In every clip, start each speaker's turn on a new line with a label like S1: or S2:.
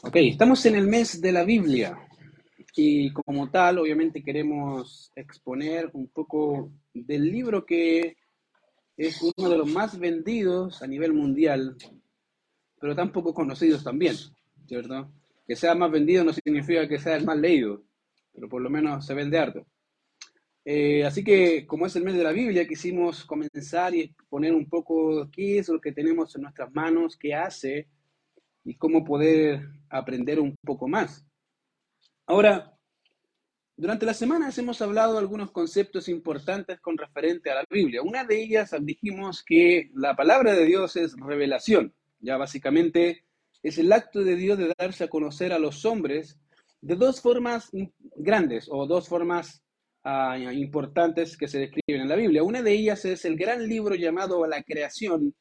S1: Ok, estamos en el mes de la Biblia y como tal, obviamente queremos exponer un poco del libro que es uno de los más vendidos a nivel mundial, pero tan poco conocidos también, ¿cierto? Que sea más vendido no significa que sea el más leído, pero por lo menos se vende harto. Eh, así que, como es el mes de la Biblia, quisimos comenzar y poner un poco qué es lo que tenemos en nuestras manos, qué hace y cómo poder aprender un poco más. Ahora, durante las semanas hemos hablado algunos conceptos importantes con referente a la Biblia. Una de ellas dijimos que la palabra de Dios es revelación. Ya básicamente es el acto de Dios de darse a conocer a los hombres de dos formas grandes o dos formas ah, importantes que se describen en la Biblia. Una de ellas es el gran libro llamado La creación,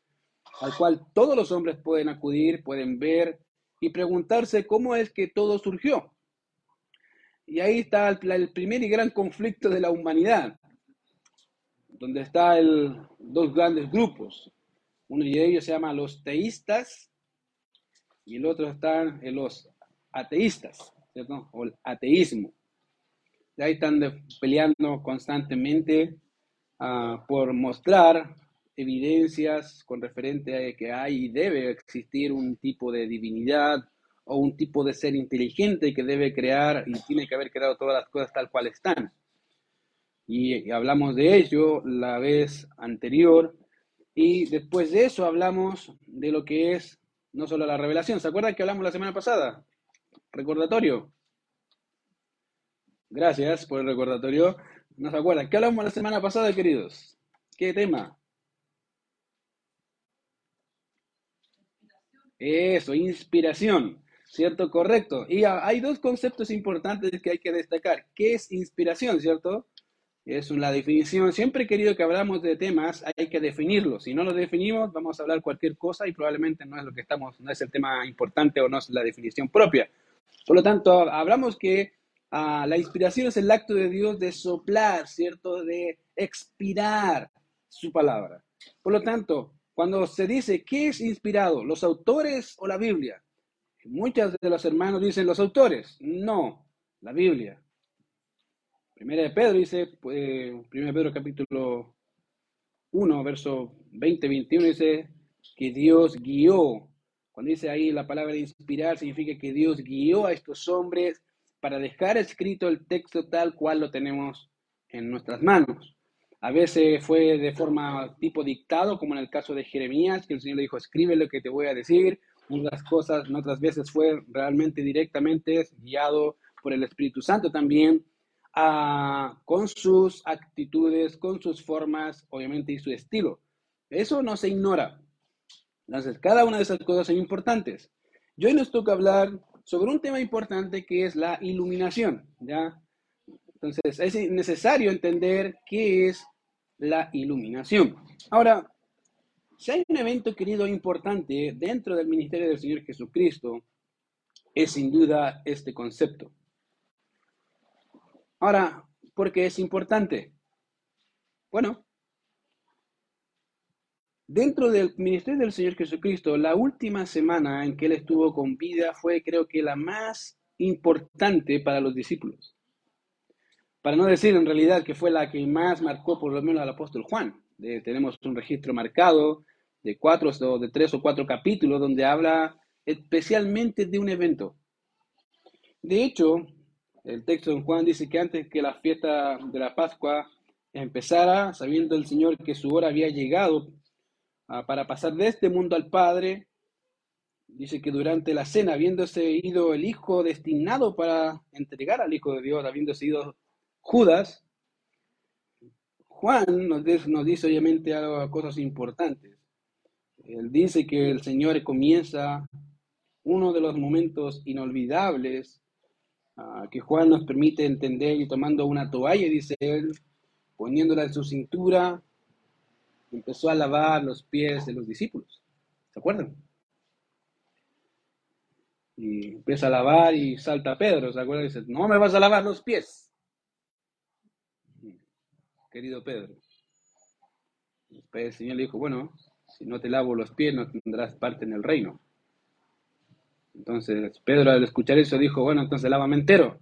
S1: al cual todos los hombres pueden acudir, pueden ver y preguntarse cómo es que todo surgió. Y ahí está el, primer y gran conflicto de la humanidad, donde están dos grandes grupos. Uno de ellos se llama los teístas y el otro están los ateístas, ¿cierto? O el ateísmo. Y ahí están peleando constantemente uh, por mostrar evidencias con referente a que hay y debe existir un tipo de divinidad o un tipo de ser inteligente que debe crear y tiene que haber creado todas las cosas tal cual están. Y hablamos de ello la vez anterior y después de eso hablamos de lo que es no solo la revelación. ¿Se acuerdan que hablamos la semana pasada? Recordatorio. Gracias por el recordatorio. ¿No se acuerdan? ¿Qué hablamos la semana pasada, queridos? ¿Qué tema? Eso, inspiración. ¿Cierto? Correcto. Y hay dos conceptos importantes que hay que destacar. ¿Qué es inspiración, cierto? Es una definición. Siempre he querido que hablamos de temas, hay que definirlos. Si no lo definimos, vamos a hablar cualquier cosa y probablemente no es lo que estamos, no es el tema importante o no es la definición propia. Por lo tanto, hablamos que ah, la inspiración es el acto de Dios de soplar, ¿cierto? De expirar su palabra. Por lo tanto, cuando se dice qué es inspirado, los autores o la Biblia, muchas de los hermanos dicen los autores. No, la Biblia. Primera de Pedro dice, pues, Primera de Pedro capítulo 1, verso 20, 21, dice que Dios guió. Cuando dice ahí la palabra inspirar, significa que Dios guió a estos hombres para dejar escrito el texto tal cual lo tenemos en nuestras manos. A veces fue de forma tipo dictado, como en el caso de Jeremías, que el Señor le dijo, escribe lo que te voy a decir. Unas cosas, otras veces fue realmente directamente guiado por el Espíritu Santo también con sus actitudes, con sus formas, obviamente, y su estilo. Eso no se ignora. Entonces, cada una de esas cosas son importantes. Yo hoy nos toca hablar sobre un tema importante que es la iluminación, ¿ya? Entonces, es necesario entender qué es la iluminación. Ahora, si hay un evento, querido, importante dentro del ministerio del Señor Jesucristo, es sin duda este concepto. Ahora, ¿por qué es importante? Bueno, dentro del ministerio del Señor Jesucristo, la última semana en que Él estuvo con vida fue creo que la más importante para los discípulos. Para no decir en realidad que fue la que más marcó por lo menos al apóstol Juan. tenemos un registro marcado de cuatro de tres o cuatro capítulos donde habla especialmente de un evento. De hecho, el texto de Juan dice que antes que la fiesta de la Pascua empezara, sabiendo el Señor que su hora había llegado ah, para pasar de este mundo al Padre, dice que durante la cena, habiéndose ido el Hijo destinado para entregar al Hijo de Dios, habiéndose ido Judas, Juan nos, dice obviamente algo, cosas importantes. Él dice que el Señor comienza uno de los momentos inolvidables Ah, que Juan nos permite entender y tomando una toalla, dice él, poniéndola en su cintura, empezó a lavar los pies de los discípulos. ¿Se acuerdan? Y empieza a lavar y salta Pedro, ¿se acuerdan? dice, no me vas a lavar los pies. Querido Pedro. El Señor le dijo, bueno, si no te lavo los pies no tendrás parte en el reino. Entonces Pedro al escuchar eso dijo, bueno, entonces lávame entero.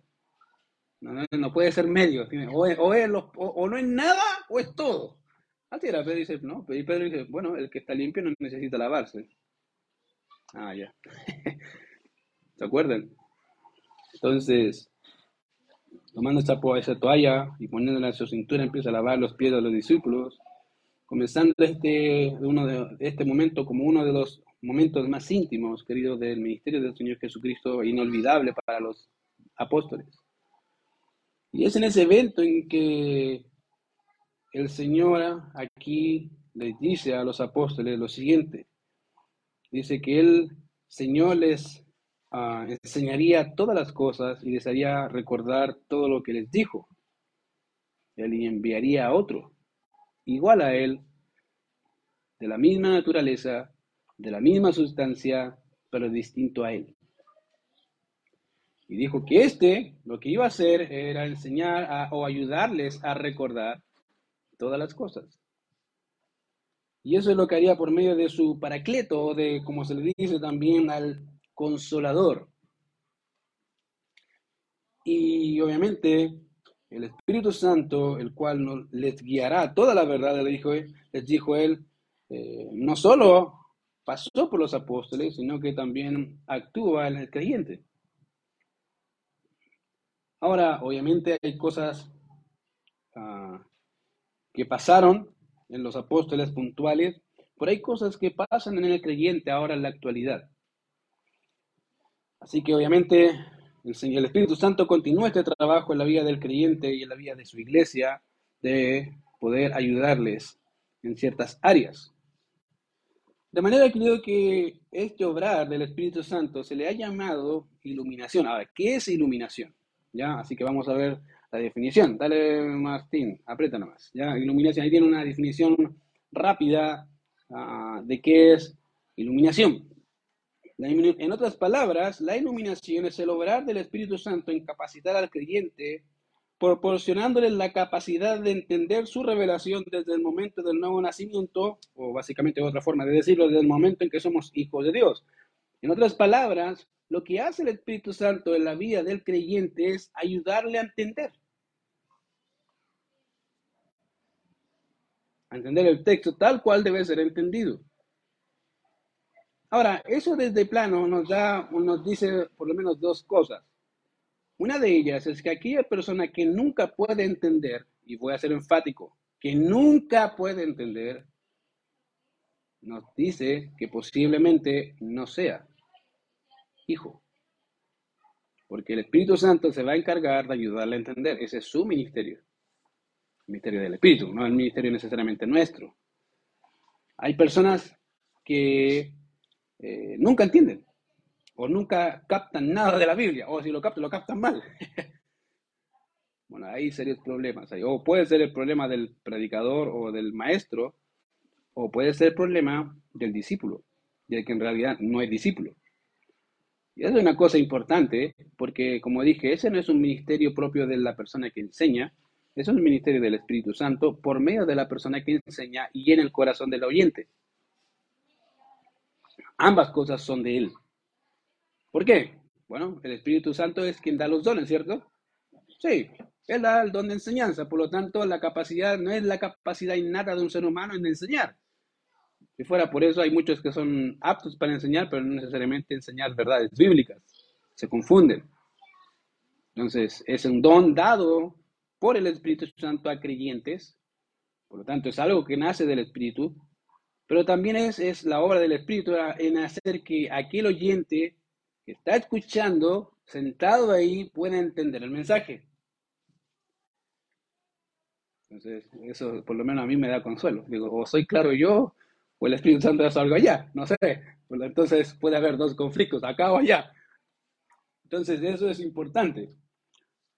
S1: No, no, puede ser medio. O, es, o, no es nada o es todo. Así era, Pedro dice, no, y Pedro dice, bueno, el que está limpio no necesita lavarse. Ah, ya. ¿Se acuerdan? Entonces, tomando esta, esa toalla y poniéndola en su cintura, empieza a lavar los pies de los discípulos, comenzando este, uno de, este momento como uno de los momentos más íntimos, queridos, del ministerio del Señor Jesucristo, inolvidable para los apóstoles. Y es en ese evento en que el Señor aquí les dice a los apóstoles lo siguiente. Dice que el Señor les Ah, enseñaría todas las cosas y les haría recordar todo lo que les dijo. Él enviaría a otro, igual a él, de la misma naturaleza, de la misma sustancia, pero distinto a él. Y dijo que este lo que iba a hacer era enseñar o ayudarles a recordar todas las cosas. Y eso es lo que haría por medio de su paracleto, de, como se le dice también al consolador. Y obviamente el Espíritu Santo, el cual les guiará toda la verdad, les dijo, les dijo él, eh, no solo pasó por los apóstoles, sino que también actúa en el creyente. Ahora, obviamente hay cosas ah, que pasaron en los apóstoles puntuales, pero hay cosas que pasan en el creyente ahora en la actualidad. Así que obviamente el, el Espíritu Santo continúa este trabajo en la vida del creyente y en la vida de su iglesia de poder ayudarles en ciertas áreas. De manera que creo que este obrar del Espíritu Santo se le ha llamado iluminación. Ahora, ¿qué es iluminación? ¿Ya? Así que vamos a ver la definición. Dale, Martín, aprieta nomás. ¿Ya? Iluminación, ahí tiene una definición rápida ah, de qué es iluminación. En otras palabras, la iluminación es el obrar del Espíritu Santo en capacitar al creyente, proporcionándole la capacidad de entender su revelación desde el momento del nuevo nacimiento, o básicamente otra forma de decirlo, desde el momento en que somos hijos de Dios. En otras palabras, lo que hace el Espíritu Santo en la vida del creyente es ayudarle a entender. A entender el texto tal cual debe ser entendido. Ahora, eso desde plano nos da, nos dice por lo menos dos cosas. Una de ellas es que aquella persona que nunca puede entender, y voy a ser enfático, que nunca puede entender, nos dice que posiblemente no sea hijo. Porque el Espíritu Santo se va a encargar de ayudarle a entender. Ese es su ministerio. El ministerio del Espíritu, no el ministerio necesariamente nuestro. Hay personas que eh, nunca entienden o nunca captan nada de la Biblia, o si lo captan, lo captan mal. bueno, hay serios problemas. O puede ser el problema del predicador o del maestro, o puede ser el problema del discípulo, de que en realidad no es discípulo. Y eso es una cosa importante, porque como dije, ese no es un ministerio propio de la persona que enseña, es un ministerio del Espíritu Santo por medio de la persona que enseña y en el corazón del oyente. Ambas cosas son de Él. ¿Por qué? Bueno, el Espíritu Santo es quien da los dones, ¿cierto? Sí, Él da el don de enseñanza, por lo tanto la capacidad no es la capacidad innata de un ser humano en enseñar. Si fuera por eso, hay muchos que son aptos para enseñar, pero no necesariamente enseñar verdades bíblicas. Se confunden. Entonces, es un don dado por el Espíritu Santo a creyentes. Por lo tanto, es algo que nace del Espíritu pero también es, es la obra del Espíritu en hacer que aquel oyente que está escuchando, sentado ahí, pueda entender el mensaje. Entonces, eso por lo menos a mí me da consuelo. Digo, o soy claro yo, o el Espíritu Santo es algo allá, no sé. Entonces puede haber dos conflictos, acá o allá. Entonces, eso es importante.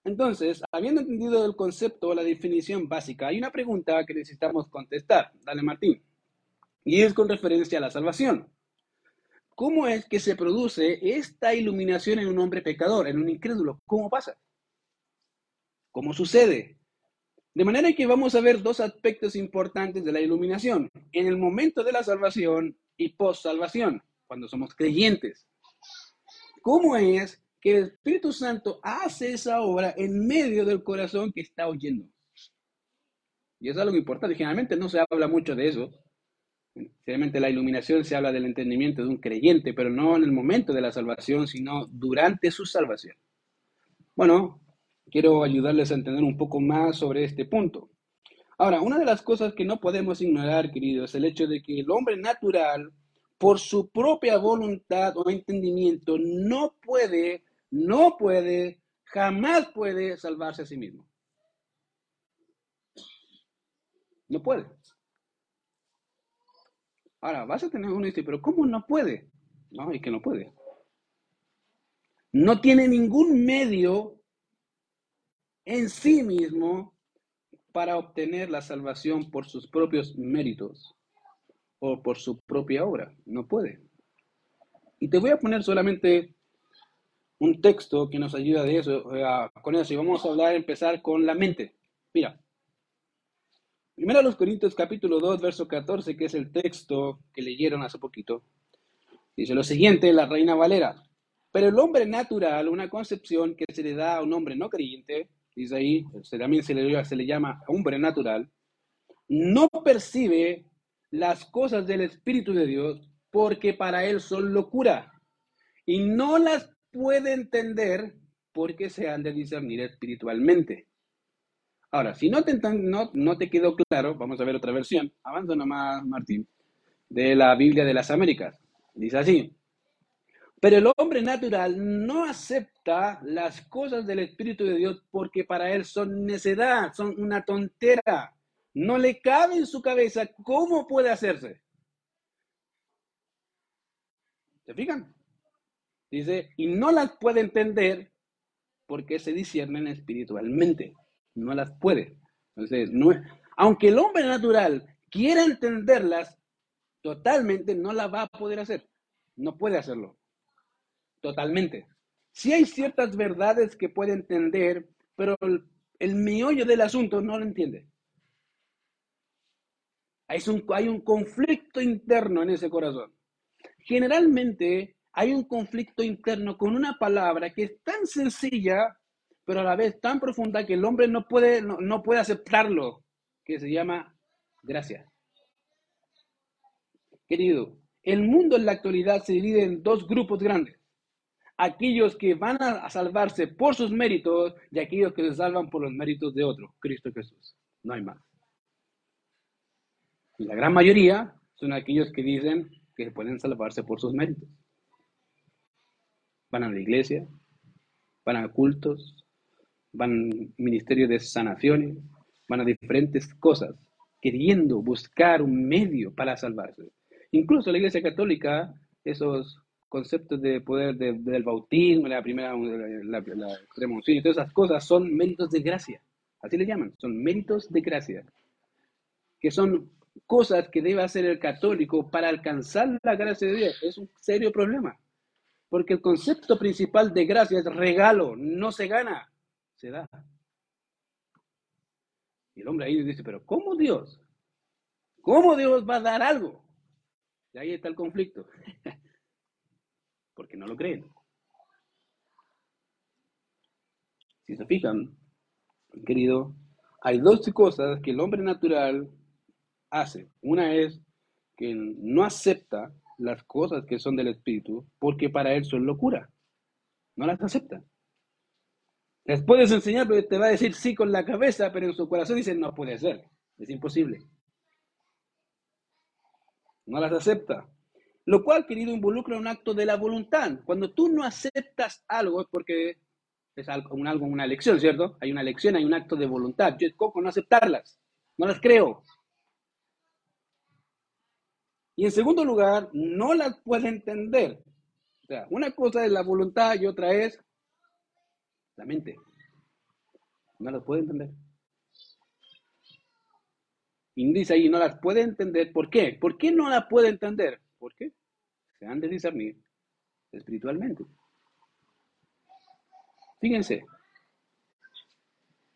S1: Entonces, habiendo entendido el concepto o la definición básica, hay una pregunta que necesitamos contestar. Dale, Martín. Y es con referencia a la salvación. ¿Cómo es que se produce esta iluminación en un hombre pecador, en un incrédulo? ¿Cómo pasa? ¿Cómo sucede? De manera que vamos a ver dos aspectos importantes de la iluminación, en el momento de la salvación y post salvación, cuando somos creyentes. cómo es que el Espíritu Santo hace esa obra en medio del corazón que está oyendo. Y es algo importante. Generalmente no se habla mucho de eso. Generalmente la iluminación se habla del entendimiento de un creyente, pero no en el momento de la salvación, sino durante su salvación. Bueno, quiero ayudarles a entender un poco más sobre este punto. Ahora, una de las cosas que no podemos ignorar, querido, es el hecho de que el hombre natural, por su propia voluntad o entendimiento, no puede, no puede, jamás puede salvarse a sí mismo. No puede. Ahora, vas a tener uno y dice, pero ¿cómo no puede? No, es que no puede. No tiene ningún medio en sí mismo para obtener la salvación por sus propios méritos o por su propia obra. No puede. Y te voy a poner solamente un texto que nos ayuda de eso, con eso. Y vamos a hablar, empezar con la mente. Mira, Primero a los Corintios capítulo 2, verso 14, que es el texto que leyeron hace poquito. Dice lo siguiente, la Reina Valera. Pero el hombre natural, una concepción que se le da a un hombre no creyente, dice ahí, también se le, se le llama hombre natural, no percibe las cosas del Espíritu de Dios porque para él son locura y no las puede entender porque se han de discernir espiritualmente. Ahora, si no te, no, no te quedó claro, vamos a ver otra versión. Avanza nomás, Martín, de la Biblia de las Américas. Dice así. Pero el hombre natural no acepta las cosas del Espíritu de Dios porque para él son necedad, son una tontera. No le cabe en su cabeza cómo puede hacerse. ¿Se fijan? Dice, y no las puede entender porque se disciernen espiritualmente no las puede. Entonces, no aunque el hombre natural quiera entenderlas, totalmente no la va a poder hacer. No puede hacerlo. Totalmente. Sí hay ciertas verdades que puede entender, pero el, el meollo del asunto no lo entiende. Hay un, hay un conflicto interno en ese corazón. Generalmente hay un conflicto interno con una palabra que es tan sencilla pero a la vez tan profunda que el hombre no puede, no, puede aceptarlo, que se llama gracia. Querido, el mundo en la actualidad se divide en dos grupos grandes. Aquellos que van a salvarse por sus méritos y aquellos que se salvan por los méritos de otro, Cristo Jesús. No hay más. Y la gran mayoría son aquellos que dicen que pueden salvarse por sus méritos. Van a la iglesia, van a cultos, van ministerios de sanaciones, van a diferentes cosas, queriendo buscar un medio para salvarse. Incluso la Iglesia Católica, esos conceptos de poder del bautismo, la primera, la, la, y todas esas cosas son méritos de gracia. Así le llaman, son méritos de gracia. Que son cosas que debe hacer el católico para alcanzar la gracia de Dios. Es un serio problema. Porque el concepto principal de gracia es regalo, no se gana se da. Y el hombre ahí dice, pero ¿cómo Dios? ¿Cómo Dios va a dar algo? Y ahí está el conflicto. Porque no lo creen. Si se fijan, querido, hay dos cosas que el hombre natural hace. Una es que no acepta las cosas que son del espíritu porque para él son locura. No las acepta. Les puedes enseñar, pero te va a decir sí con la cabeza, pero en su corazón dice no puede ser, es imposible. No las acepta. Lo cual, querido, involucra un acto de la voluntad. Cuando tú no aceptas algo es porque es algo, un, algo, una elección, ¿cierto? Hay una elección, hay un acto de voluntad. Yo escojo no aceptarlas, no las creo. Y en segundo lugar, no las puede entender. O sea, una cosa es la voluntad y otra es la mente. No las puede entender. Y dice ahí, no las puede entender. ¿Por qué? ¿Por qué no la puede entender? ¿Por qué? Se han de discernir espiritualmente. Fíjense,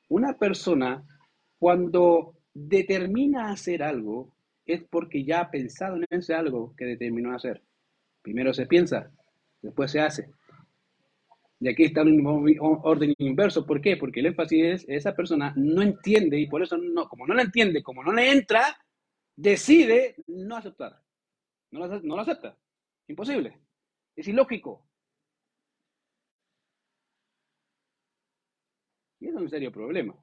S1: una persona cuando determina hacer algo es porque ya ha pensado en ese algo que determinó hacer. Primero se piensa, después se hace. Y aquí está un orden inverso. ¿Por qué? Porque el énfasis es, esa persona no entiende y por eso, no, como no la entiende, como no le entra, decide no aceptar. No lo, no lo acepta. Imposible. Es ilógico. Y es un serio problema.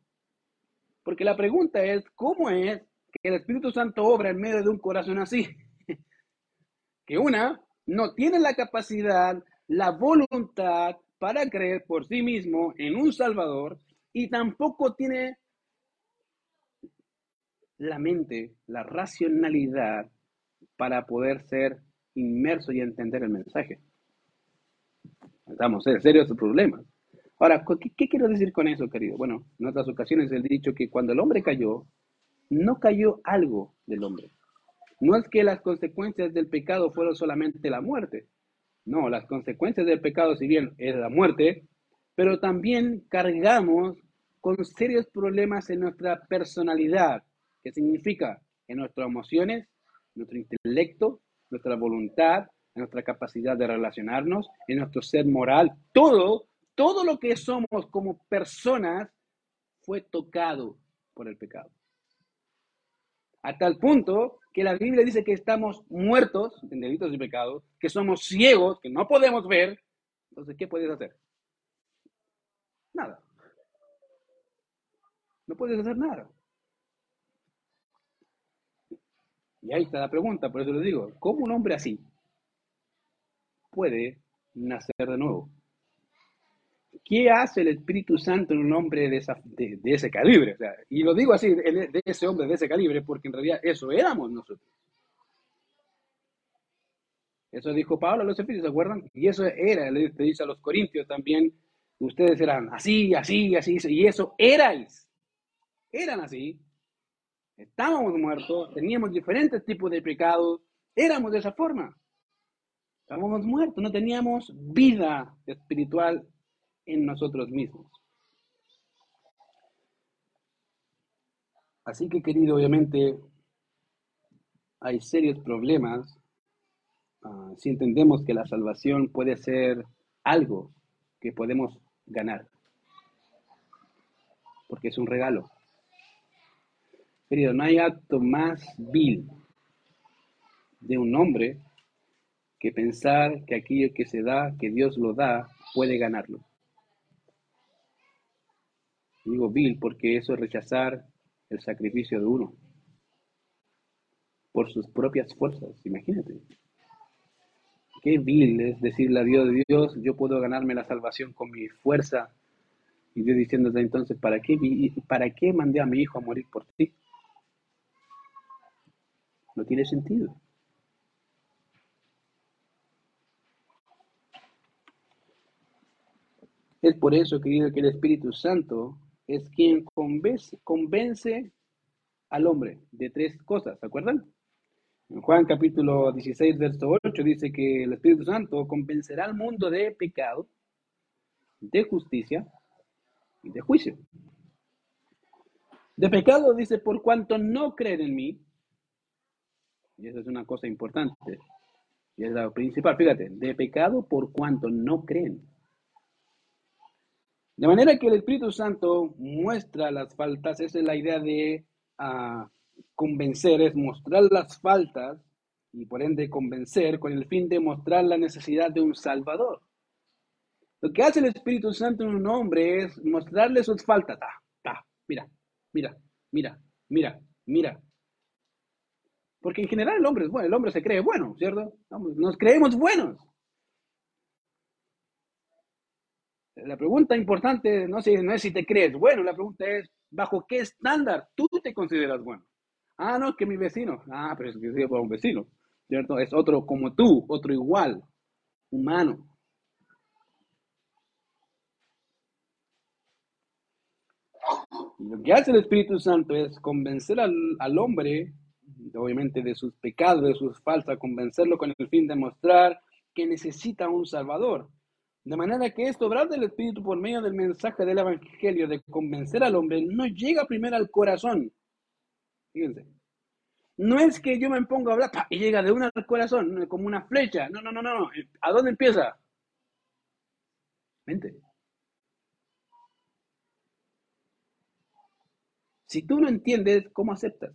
S1: Porque la pregunta es, ¿cómo es que el Espíritu Santo obra en medio de un corazón así? que una no tiene la capacidad, la voluntad para creer por sí mismo en un Salvador y tampoco tiene la mente, la racionalidad para poder ser inmerso y entender el mensaje. Estamos en serio estos problemas. Ahora, ¿qué, quiero decir con eso, querido? Bueno, en otras ocasiones he dicho que cuando el hombre cayó, no cayó algo del hombre. No es que las consecuencias del pecado fueron solamente la muerte. No, las consecuencias del pecado, si bien es la muerte, pero también cargamos con serios problemas en nuestra personalidad, que significa en nuestras emociones, nuestro intelecto, nuestra voluntad, nuestra capacidad de relacionarnos, en nuestro ser moral, todo todo lo que somos como personas fue tocado por el pecado. A tal punto que la Biblia dice que estamos muertos en delitos y pecados, que somos ciegos, que no podemos ver. Entonces, ¿qué puedes hacer? Nada. No puedes hacer nada. Y ahí está la pregunta, por eso les digo, ¿cómo un hombre así puede nacer de nuevo? ¿Qué hace el Espíritu Santo en un hombre de, ese calibre? y lo digo así, de ese hombre de ese calibre, porque en realidad eso éramos nosotros. Eso dijo Pablo a los Efesios, ¿se acuerdan? Y eso era, le dice a los Corintios también, ustedes eran así, así, así, y eso erais. Eran así. Estábamos muertos, teníamos diferentes tipos de pecados, éramos de esa forma. Estábamos muertos, no teníamos vida espiritual en nosotros mismos. Así que, querido, obviamente hay serios problemas ah, si entendemos que la salvación puede ser algo que podemos ganar, porque es un regalo. Querido, no hay acto más vil de un hombre que pensar que aquello que se da, que Dios lo da, puede ganarlo. Digo vil porque eso es rechazar el sacrificio de uno por sus propias fuerzas, imagínate. Qué vil es decirle a Dios, Dios, yo puedo ganarme la salvación con mi fuerza. Y Dios diciéndote entonces, ¿para qué, ¿para qué mandé a mi hijo a morir por ti? No tiene sentido. Es por eso, querido, que el Espíritu Santo es quien convence, convence al hombre de tres cosas, ¿se acuerdan? Juan capítulo 16, verso 8 dice que el Espíritu Santo convencerá al mundo de pecado, de justicia y de juicio. De pecado dice, por cuanto no creen en mí, y esa es una cosa importante, y es la principal, fíjate, de pecado por cuanto no creen. De manera que el Espíritu Santo muestra las faltas, esa es la idea de ah, convencer, es mostrar las faltas y por ende convencer con el fin de mostrar la necesidad de un Salvador. Lo que hace el Espíritu Santo en un hombre es mostrarle sus faltas. mira, mira, mira, mira, mira. Porque en general el hombre es bueno, el hombre se cree bueno, ¿cierto? Nos creemos buenos. La pregunta importante no, no es si te crees bueno, la pregunta es, ¿bajo qué estándar tú te consideras bueno? Ah, no, que mi vecino. Ah, pero es que soy un vecino, ¿cierto? Es otro como tú, otro igual, humano. lo que hace el Espíritu Santo es convencer al, al, hombre, obviamente de sus pecados, de sus faltas, convencerlo con el fin de mostrar que necesita un Salvador. De manera que esto, obrar del Espíritu por medio del mensaje del Evangelio, de convencer al hombre, no llega primero al corazón. Fíjense. No es que yo me ponga a hablar y llega de una al corazón, como una flecha. No, no, no, no. ¿A dónde empieza? Mente. Si tú no entiendes, ¿cómo aceptas?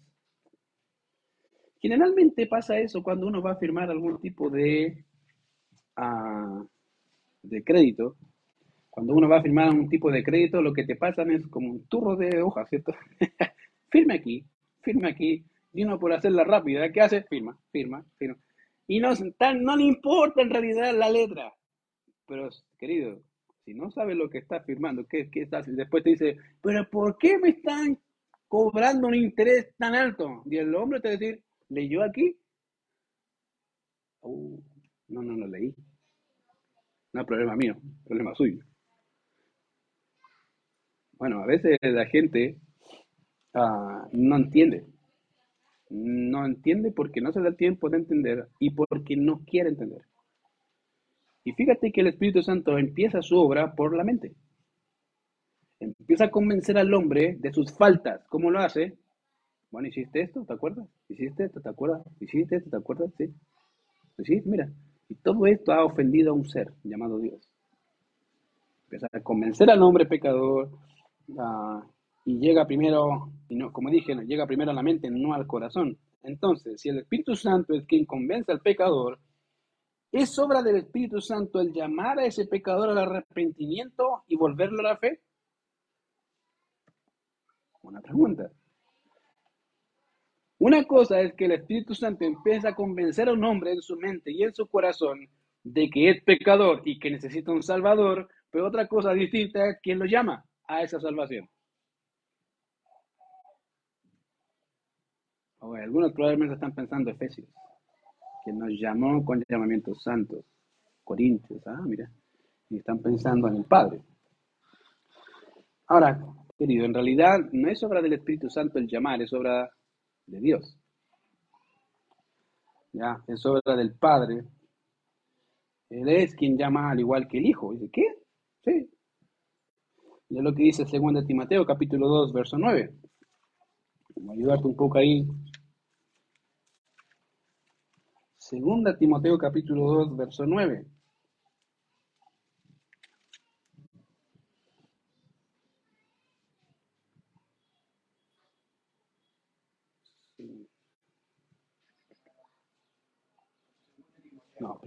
S1: Generalmente pasa eso cuando uno va a firmar algún tipo de, uh, de crédito. Cuando uno va a firmar algún tipo de crédito, lo que te pasan es como un turro de hojas, ¿cierto? firme aquí, firme aquí, y uno por hacerla rápida, ¿qué hace? Firma, firma, firma. Y no, no le importa en realidad la letra. Pero, querido, si no sabes lo que estás firmando, ¿qué, qué estás? Después te dice, pero ¿por qué me están cobrando un interés tan alto? Y el hombre te va a decir, ¿leyó aquí? Uh, no, no lo leí. No es problema mío, problema suyo. Bueno, a veces la gente ah, no entiende. No entiende porque no se da tiempo de entender y porque no quiere entender. Y fíjate que el Espíritu Santo empieza su obra por la mente. Empieza a convencer al hombre de sus faltas. ¿Cómo lo hace? Bueno, hiciste esto, ¿te acuerdas? Hiciste esto, ¿te acuerdas? Hiciste esto, ¿te acuerdas? Sí. Sí, mira. Y todo esto ha ofendido a un ser llamado Dios. Empieza a convencer al hombre pecador y llega primero, y no, como dije, llega primero a la mente, no al corazón. Entonces, si el Espíritu Santo es quien convence al pecador, ¿Es obra del Espíritu Santo el llamar a ese pecador al arrepentimiento y volverlo a la fe? Una pregunta. Una cosa es que el Espíritu Santo empieza a convencer a un hombre en su mente y en su corazón de que es pecador y que necesita un Salvador, pero otra cosa distinta es quién lo llama a esa salvación. algunos probablemente están pensando Efesios que nos llamó con llamamientos santos. Corintios, ah, mira, y están pensando en el Padre. Ahora, querido, en realidad no es obra del Espíritu Santo el llamar, es obra de Dios. Ya, es obra del Padre. Él es quien llama al igual que el Hijo. Dice, ¿qué? Sí. Y es lo que dice 2 Timoteo, capítulo 2, verso 9. Voy a ayudarte un poco ahí Segunda Timoteo capítulo 2, verso 9. No,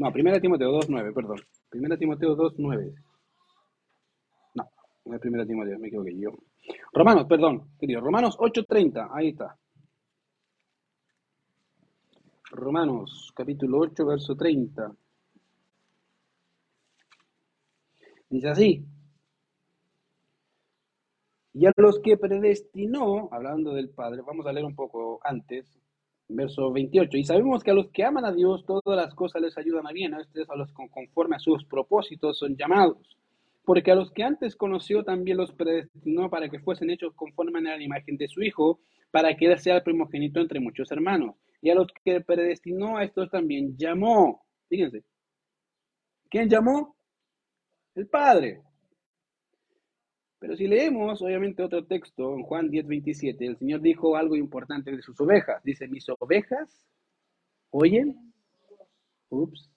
S1: no, primera Timoteo 2, 9, perdón. Primera Timoteo 2, 9. No, no es primera Timoteo, me equivoqué yo. Romanos, perdón, querido. Romanos 8.30, ahí está. Romanos capítulo 8, verso 30. Dice así. Y a los que predestinó, hablando del Padre, vamos a leer un poco antes, verso 28. Y sabemos que a los que aman a Dios, todas las cosas les ayudan a bien, a estos a los que conforme a sus propósitos son llamados. Porque a los que antes conoció también los predestinó para que fuesen hechos conforme a la imagen de su Hijo, para que él sea el primogénito entre muchos hermanos. Y a los que predestinó a estos también llamó. Fíjense. ¿Quién llamó? El Padre. Pero si leemos, obviamente, otro texto, en Juan 10, 27, el Señor dijo algo importante de sus ovejas. Dice, mis ovejas oyen. Ups.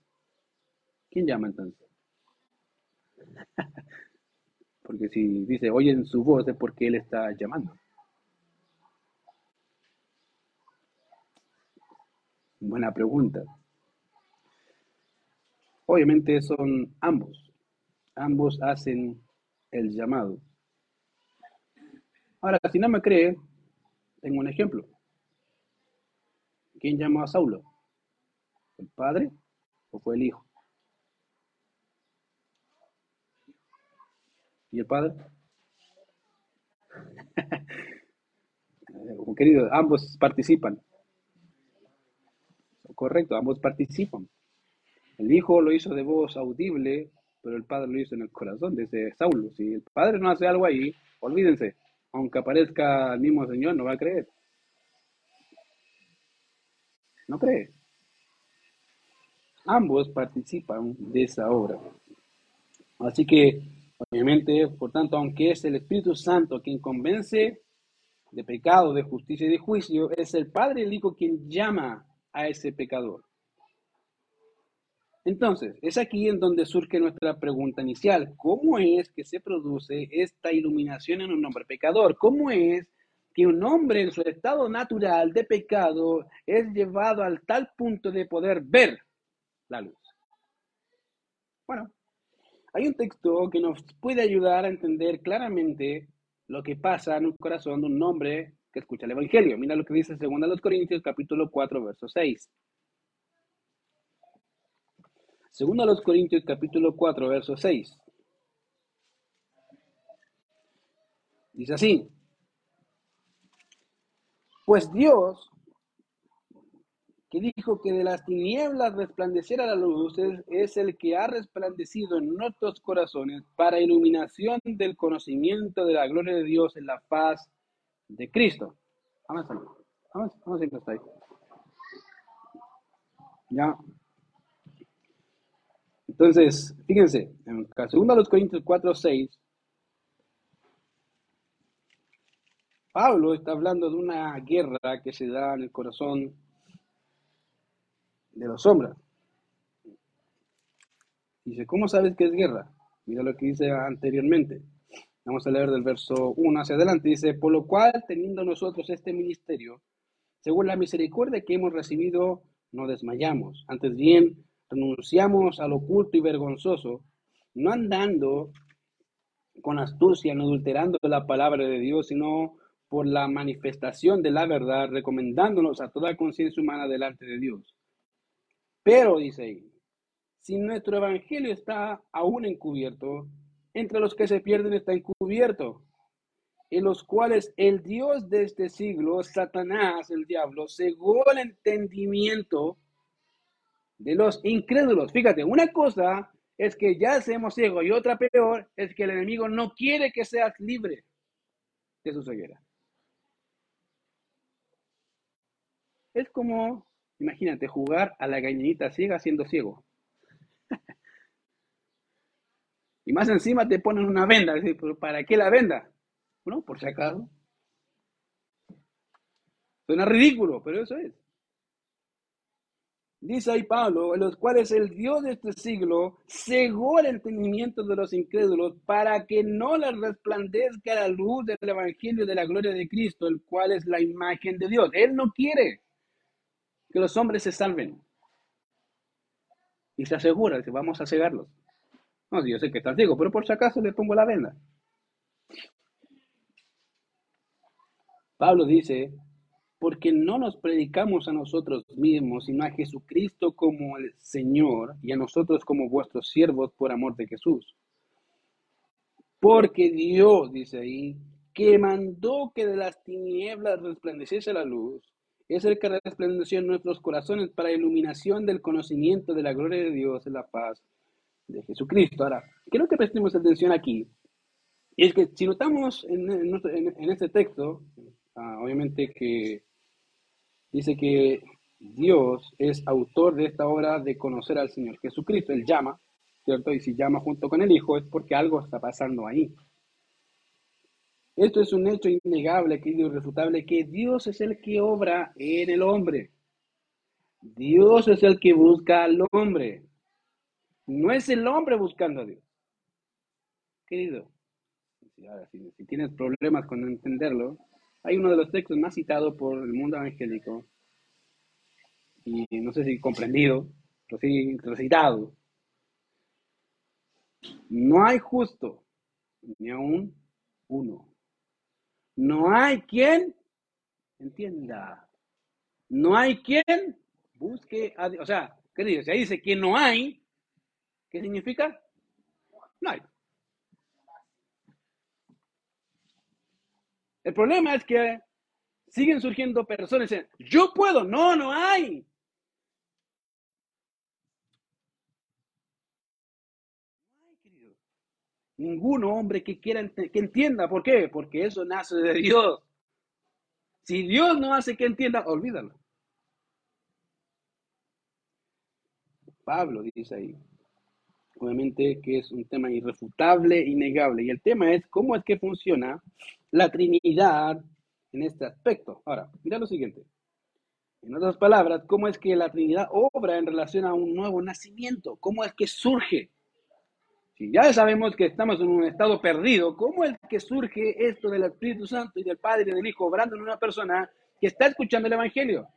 S1: ¿Quién llama entonces? porque si dice, oyen su voz es porque Él está llamando. Buena pregunta. Obviamente son ambos. Ambos hacen el llamado. Ahora, si no me cree, tengo un ejemplo. ¿Quién llamó a Saulo? ¿El padre o fue el hijo? ¿Y el padre? Querido, ambos participan. Correcto, ambos participan. El hijo lo hizo de voz audible, pero el padre lo hizo en el corazón de ese Saulo. Si el padre no hace algo ahí, olvídense, aunque aparezca el mismo Señor, no va a creer. No cree. Ambos participan de esa obra. Así que, obviamente, por tanto, aunque es el Espíritu Santo quien convence de pecado, de justicia y de juicio, es el Padre y el Hijo quien llama a ese pecador. Entonces, es aquí en donde surge nuestra pregunta inicial. ¿Cómo es que se produce esta iluminación en un hombre pecador? ¿Cómo es que un hombre en su estado natural de pecado es llevado al tal punto de poder ver la luz? Bueno, hay un texto que nos puede ayudar a entender claramente lo que pasa en un corazón de un hombre que escucha el Evangelio. Mira lo que dice 2 Corintios capítulo 4, verso 6. Segundo a los Corintios capítulo 4, verso 6. Dice así. Pues Dios, que dijo que de las tinieblas resplandeciera la luz, es, el que ha resplandecido en nuestros corazones para iluminación del conocimiento de la gloria de Dios en la paz de Cristo. Vamos vamos, vamos a ahí. Ya. Entonces, fíjense, en 2 Corintios 4, 6, Pablo está hablando de una guerra que se da en el corazón de los hombres. Dice, ¿cómo sabes que es guerra? Mira lo que dice anteriormente. Vamos a leer del verso 1 hacia adelante. Dice, por lo cual, teniendo nosotros este ministerio, según la misericordia que hemos recibido, no desmayamos. Antes bien, renunciamos al oculto y vergonzoso, no andando con astucia, no adulterando la palabra de Dios, sino por la manifestación de la verdad, recomendándonos a toda conciencia humana delante de Dios. Pero, dice ahí, si nuestro evangelio está aún encubierto, entre los que se pierden está encubierto, en los cuales el Dios de este siglo, Satanás, el diablo, cegó el entendimiento de los incrédulos. Fíjate, una cosa es que ya seamos ciegos y otra peor es que el enemigo no quiere que seas libre de su ceguera. Es como, imagínate, jugar a la gallinita ciega siendo ciego. y más encima te ponen una venda. ¿Para qué la venda? Bueno, por si acaso. Suena ridículo, pero eso es. Dice ahí Pablo, en los cuales el Dios de este siglo cegó el entendimiento de los incrédulos para que no les resplandezca la luz del Evangelio de la gloria de Cristo, el cual es la imagen de Dios. Él no quiere que los hombres se salven. Y se asegura que vamos a cegarlos. No, yo sé que está ciego, pero por si acaso le pongo la venda. Pablo dice, porque no nos predicamos a nosotros mismos, sino a Jesucristo como el Señor y a nosotros como vuestros siervos por amor de Jesús. Porque Dios, dice ahí, que mandó que de las tinieblas resplandeciese la luz, es el que resplandeció en nuestros corazones para iluminación del conocimiento de la gloria de Dios en la paz de Jesucristo. Ahora, quiero que prestemos atención aquí. Y es que si notamos en, este texto, ah, obviamente que dice que Dios es autor de esta obra de conocer al Señor Jesucristo. Él llama, ¿cierto? Y si llama junto con el Hijo es porque algo está pasando ahí. Esto es un hecho innegable, querido, irrefutable, que Dios es el que obra en el hombre. Dios es el que busca al hombre. No es el hombre buscando a Dios. Querido, si, tienes problemas con entenderlo, hay uno de los textos más citados por el mundo evangélico, y no sé si comprendido, pero sí recitado. No hay justo, ni aún uno. No hay quien entienda. No hay quien busque a Dios. O sea, ¿qué dice? Si ahí dice que no hay, ¿qué significa? No hay. El problema es que siguen surgiendo personas y dicen, yo puedo, no, no hay. Ningún hombre que quiera que entienda. ¿Por qué? Porque eso nace de Dios. Si Dios no hace que entienda, olvídalo. Pablo dice ahí, obviamente que es un tema irrefutable, innegable. Y el tema es cómo es que funciona la Trinidad en este aspecto. Ahora, mira lo siguiente. En otras palabras, ¿cómo es que la Trinidad obra en relación a un nuevo nacimiento? ¿Cómo es que surge? Si ya sabemos que estamos en un estado perdido, ¿cómo es que surge esto del Espíritu Santo y del Padre y del Hijo obrando en una persona que está escuchando el Evangelio?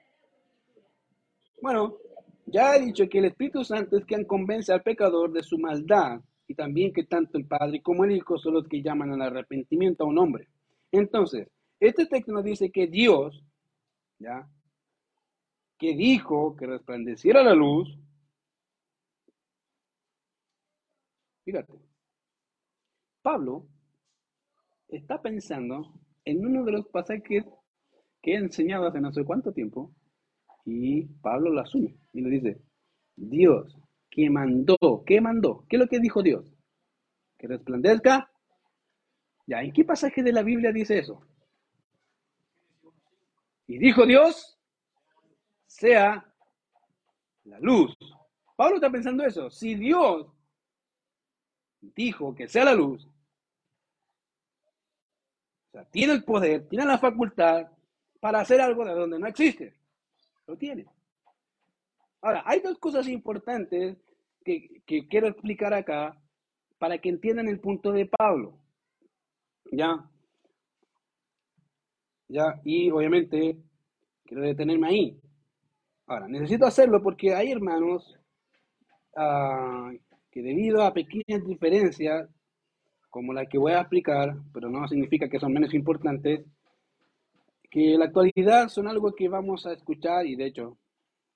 S1: Bueno, ya he dicho que el Espíritu Santo es quien convence al pecador de su maldad y también que tanto el Padre como el Hijo son los que llaman al arrepentimiento a un hombre. Entonces, este texto nos dice que Dios, ¿ya? que dijo que resplandeciera la luz, fíjate, Pablo está pensando en uno de los pasajes que he enseñado hace no sé cuánto tiempo, y Pablo lo asume y le dice, Dios que mandó, ¿qué mandó? ¿Qué es lo que dijo Dios? Que resplandezca. Ya, ¿en qué pasaje de la Biblia dice eso? Y dijo Dios, sea la luz. Pablo está pensando eso. Si Dios dijo que sea la luz, o sea, tiene el poder, tiene la facultad para hacer algo de donde no existe. Lo tiene. Ahora, hay dos cosas importantes que, que quiero explicar acá para que entiendan el punto de Pablo. ¿Ya? ¿Ya? Y obviamente quiero detenerme ahí. Ahora, necesito hacerlo porque hay hermanos uh, que debido a pequeñas diferencias, como la que voy a explicar, pero no significa que son menos importantes, que en la actualidad son algo que vamos a escuchar y de hecho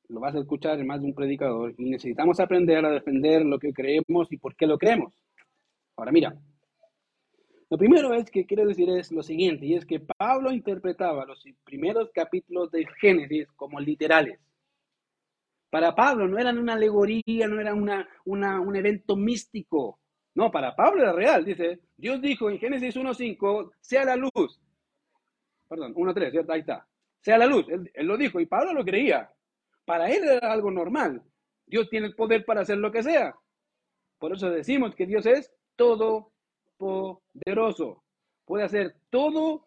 S1: lo vas a escuchar en más de un predicador y necesitamos aprender a defender lo que creemos y por qué lo creemos. Ahora mira, lo primero es que quiero decir es lo siguiente, y es que Pablo interpretaba los primeros capítulos de Génesis como literales. Para Pablo no eran una alegoría, no era una, un evento místico. No, para Pablo era real. Dice, Dios dijo en Génesis 1.5, sea la luz. Perdón, 1.3, ¿cierto? Ahí está. Sea la luz. Él, lo dijo y Pablo lo creía. Para él era algo normal. Dios tiene el poder para hacer lo que sea. Por eso decimos que Dios es todopoderoso. Puede hacer todas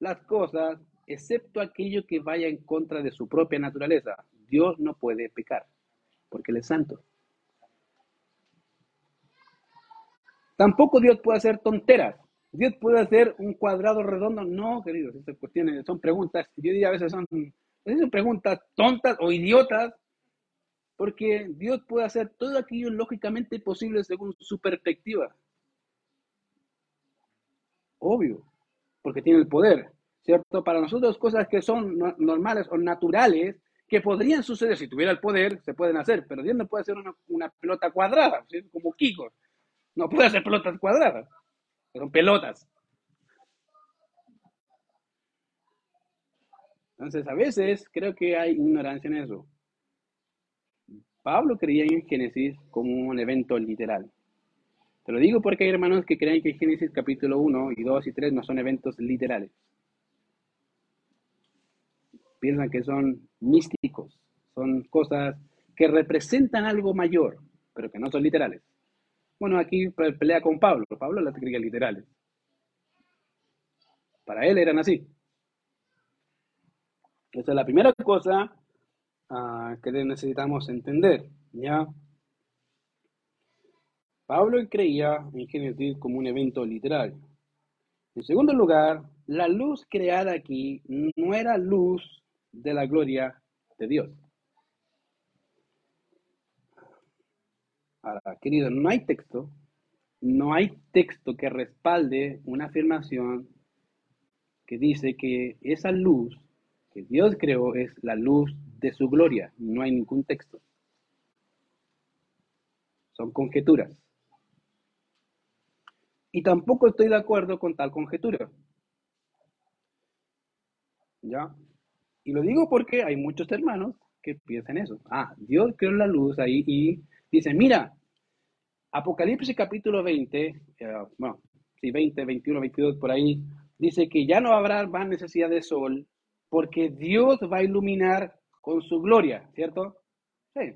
S1: las cosas excepto aquello que vaya en contra de su propia naturaleza. Dios no puede pecar, porque Él es santo. Tampoco Dios puede hacer tonteras. Dios puede hacer un cuadrado redondo. No, queridos, estas cuestiones son preguntas, yo diría a veces son, son preguntas tontas o idiotas, porque Dios puede hacer todo aquello lógicamente posible según su perspectiva. Obvio, porque tiene el poder, ¿cierto? Para nosotros cosas que son normales o naturales que podrían suceder si tuviera el poder, se pueden hacer, pero Dios no puede hacer una, pelota cuadrada, como Kiko. No puede hacer pelotas cuadradas, son pelotas. Entonces, a veces creo que hay ignorancia en eso. Pablo creía en Génesis como un evento literal. Te lo digo porque hay hermanos que creen que Génesis capítulo 1 y 2 y 3 no son eventos literales piensan que son místicos, son cosas que representan algo mayor, pero que no son literales. Bueno, aquí pelea con Pablo. Pablo las creía literales. Para él eran así. Esa es la primera cosa uh, que necesitamos entender. ¿ya? Pablo creía en Génesis como un evento literal. En segundo lugar, la luz creada aquí no era luz de la gloria de Dios. Ahora, querido, no hay texto, no hay texto que respalde una afirmación que dice que esa luz que Dios creó es la luz de su gloria. No hay ningún texto. Son conjeturas. Y tampoco estoy de acuerdo con tal conjetura. ¿Ya? Y lo digo porque hay muchos hermanos que piensan eso. Ah, Dios creó la luz ahí y dice, mira, Apocalipsis capítulo 20, eh, bueno, sí, 20, 21, 22, por ahí, dice que ya no habrá más necesidad de sol porque Dios va a iluminar con su gloria, ¿cierto? Sí.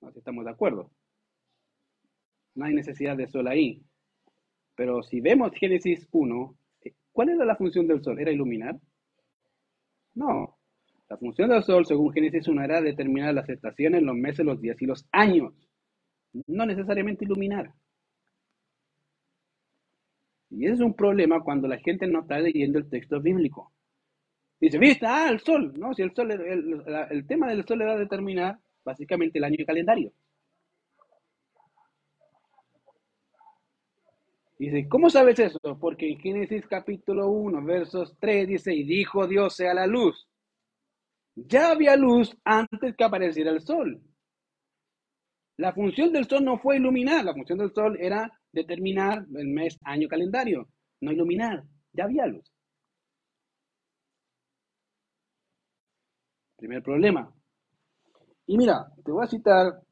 S1: No, estamos de acuerdo. No hay necesidad de sol ahí. Pero si vemos Génesis 1, ¿cuál era la función del sol? ¿Era iluminar? No. La función del sol, según Génesis 1, era determinar las estaciones, los meses, los días y los años. No necesariamente iluminar. Y ese es un problema cuando la gente no está leyendo el texto bíblico. Dice, viste, ah, el sol. No, si el sol, el, el tema del sol era determinar básicamente el año y calendario. Dice, ¿cómo sabes eso? Porque en Génesis capítulo 1, versos 3 dice, y dijo Dios sea la luz. Ya había luz antes que apareciera el sol. La función del sol no fue iluminar, la función del sol era determinar el mes, año, calendario, no iluminar. Ya había luz. Primer problema. Y mira, te voy a citar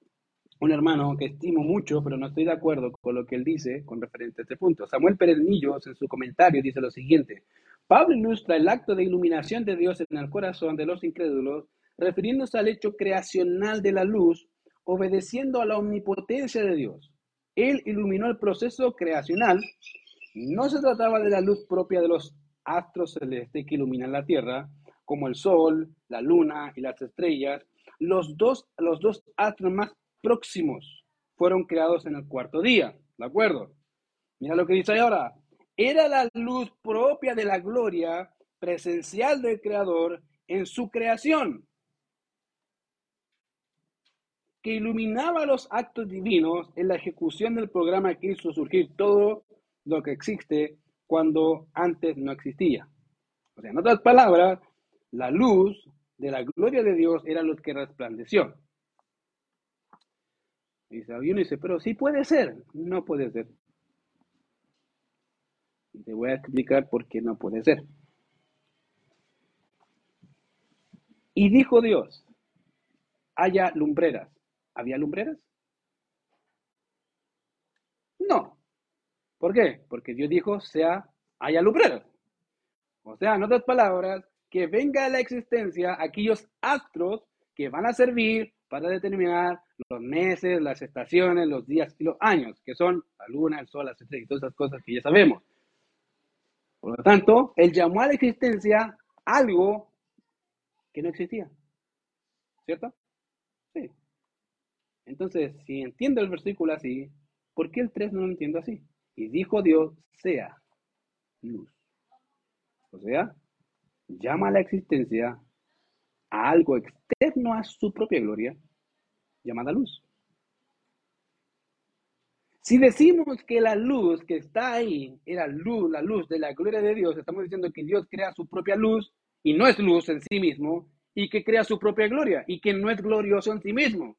S1: un hermano que estimo mucho, pero no estoy de acuerdo con lo que él dice con referente a este punto. Samuel Pérez Millos, en su comentario, dice lo siguiente. Pablo ilustra el acto de iluminación de Dios en el corazón de los incrédulos, refiriéndose al hecho creacional de la luz, obedeciendo a la omnipotencia de Dios. Él iluminó el proceso creacional. No se trataba de la luz propia de los astros celestes que iluminan la tierra, como el sol, la luna y las estrellas. Los dos, los dos astros más próximos fueron creados en el cuarto día. ¿De acuerdo? Mira lo que dice ahora. Era la luz propia de la gloria presencial del Creador en su creación, que iluminaba los actos divinos en la ejecución del programa que hizo surgir todo lo que existe cuando antes no existía. O sea, en otras palabras, la luz de la gloria de Dios era luz que resplandeció. Y uno dice, pero sí puede ser. No puede ser. Y te voy a explicar por qué no puede ser. Y dijo Dios, haya lumbreras. ¿Había lumbreras? No. ¿Por qué? Porque Dios dijo, sea, haya lumbreras. O sea, en otras palabras, que venga a la existencia aquellos astros que van a servir para determinar los meses, las estaciones, los días y los años, que son la luna, el sol, las estrellas y todas esas cosas que ya sabemos. Por lo tanto, él llamó a la existencia algo que no existía. ¿Cierto? Sí. Entonces, si entiendo el versículo así, ¿por qué el 3 no lo entiendo así? Y dijo Dios, sea luz. O sea, llama a la existencia a algo externo a su propia gloria, llamada luz. Si decimos que la luz que está ahí era luz, la luz de la gloria de Dios, estamos diciendo que Dios crea su propia luz y no es luz en sí mismo, y que crea su propia gloria y que no es glorioso en sí mismo.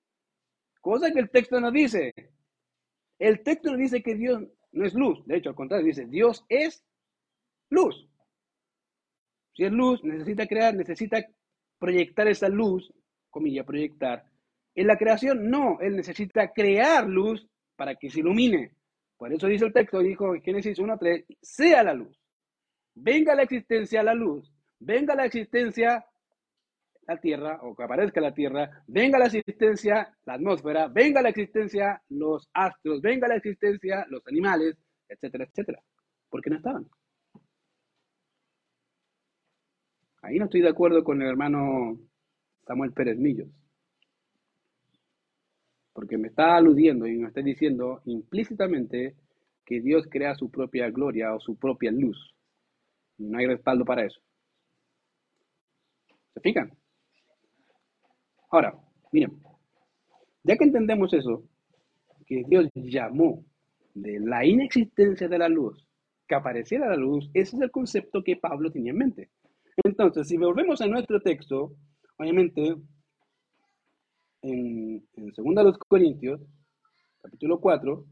S1: Cosa que el texto no dice. El texto no dice que Dios no es luz. De hecho, al contrario, dice Dios es luz. Si es luz, necesita crear, necesita proyectar esa luz, comilla, proyectar. En la creación, no, él necesita crear luz para que se ilumine. Por eso dice el texto, dijo en Génesis 1.3, sea la luz. Venga la existencia la luz. Venga la existencia la tierra, o que aparezca la tierra. Venga la existencia la atmósfera. Venga la existencia los astros. Venga la existencia los animales, etcétera, etcétera. Porque no estaban. Ahí no estoy de acuerdo con el hermano Samuel Pérez Millos. Porque me está aludiendo y me está diciendo implícitamente que Dios crea su propia gloria o su propia luz. Y no hay respaldo para eso. ¿Se fijan? Ahora, miren, ya que entendemos eso, que Dios llamó de la inexistencia de la luz, que apareciera la luz, ese es el concepto que Pablo tenía en mente. Entonces, si volvemos a nuestro texto, obviamente, en, en 2 Corintios, capítulo 4,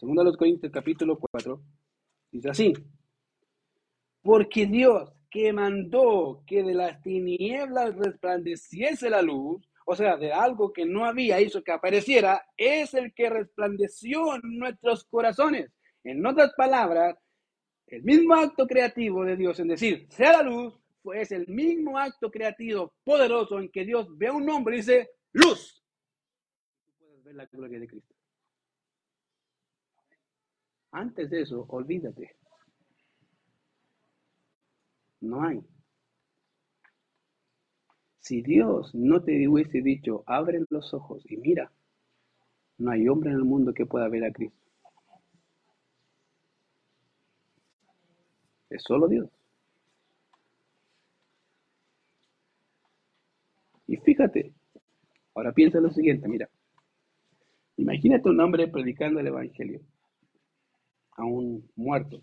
S1: 2 Corintios, capítulo 4, dice así, porque Dios que mandó que de las tinieblas resplandeciese la luz, o sea, de algo que no había, hizo que apareciera, es el que resplandeció en nuestros corazones. En otras palabras, el mismo acto creativo de Dios en decir, sea la luz, pues el mismo acto creativo poderoso en que Dios ve a un hombre y dice, luz. Ver la gloria de Cristo. Antes de eso, olvídate. No hay. Si Dios no te hubiese dicho, abre los ojos y mira, no hay hombre en el mundo que pueda ver a Cristo. Es solo Dios. Y fíjate, ahora piensa lo siguiente, mira. Imagínate un hombre predicando el Evangelio a un muerto.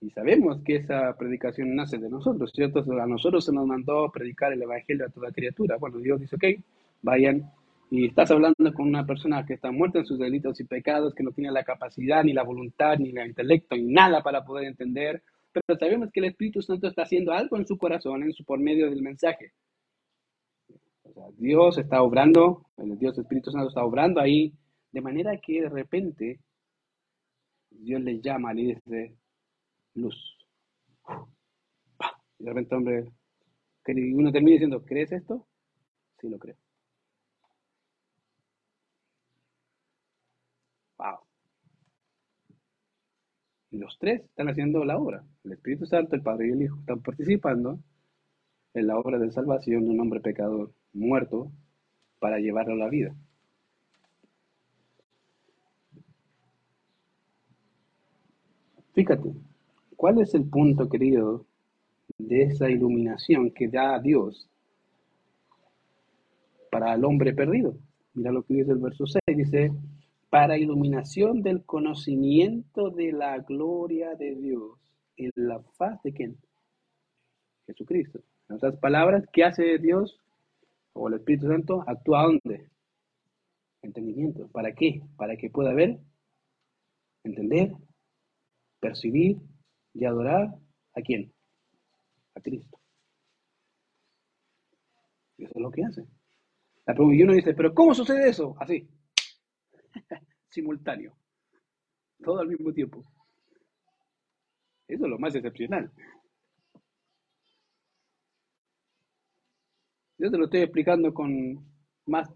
S1: Y sabemos que esa predicación nace de nosotros, ¿cierto? A nosotros se nos mandó predicar el Evangelio a toda criatura. Bueno, Dios dice, ok, vayan. Y estás hablando con una persona que está muerta en sus delitos y pecados, que no tiene la capacidad, ni la voluntad, ni el intelecto, ni nada para poder entender. Pero sabemos que el Espíritu Santo está haciendo algo en su corazón, en su, por medio del mensaje. Dios está obrando, el Dios Espíritu Santo está obrando ahí, de manera que de repente Dios le llama, le dice, luz. Y de repente, hombre, uno termina diciendo, ¿crees esto? Sí, lo creo. Wow. Los tres están haciendo la obra. El Espíritu Santo, el Padre y el Hijo están participando en la obra de salvación de un hombre pecador muerto para llevarlo a la vida. Fíjate, ¿cuál es el punto, querido, de esa iluminación que da Dios para el hombre perdido? Mira lo que dice el verso 6, dice, para iluminación del conocimiento de la gloria de Dios en la faz de quién? Jesucristo. En otras palabras, ¿qué hace Dios? o el Espíritu Santo actúa dónde? Entendimiento. ¿Para qué? Para que pueda ver, entender, percibir y adorar a quién? A Cristo. Eso es lo que hace. La pregunta, y uno dice, pero ¿cómo sucede eso? Así. Simultáneo. Todo al mismo tiempo. Eso es lo más excepcional. Yo te lo estoy explicando con más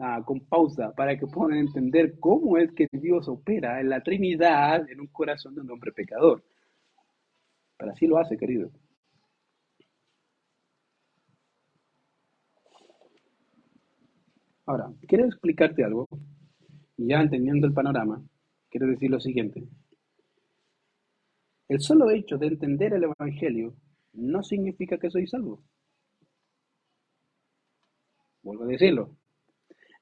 S1: ah, con pausa para que puedan entender cómo es que Dios opera en la Trinidad en un corazón de un hombre pecador. Pero así lo hace, querido. Ahora, quiero explicarte algo. Y ya entendiendo el panorama, quiero decir lo siguiente. El solo hecho de entender el Evangelio no significa que soy salvo. Vuelvo a decirlo.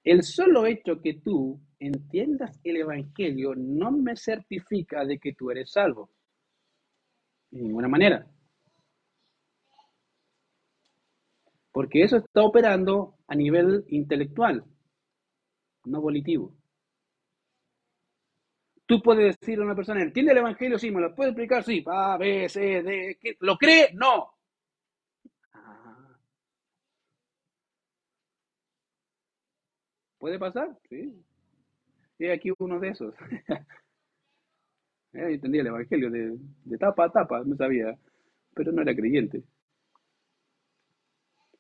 S1: El solo hecho que tú entiendas el Evangelio no me certifica de que tú eres salvo. De ninguna manera. Porque eso está operando a nivel intelectual, no volitivo. Tú puedes decir a una persona, ¿entiende el Evangelio? Sí, ¿me lo puede explicar? Sí. A, B, C, D. ¿Lo cree? No. ¿Puede pasar? Sí. Y aquí uno de esos. eh, entendía el Evangelio de, tapa a tapa, no sabía, pero no era creyente.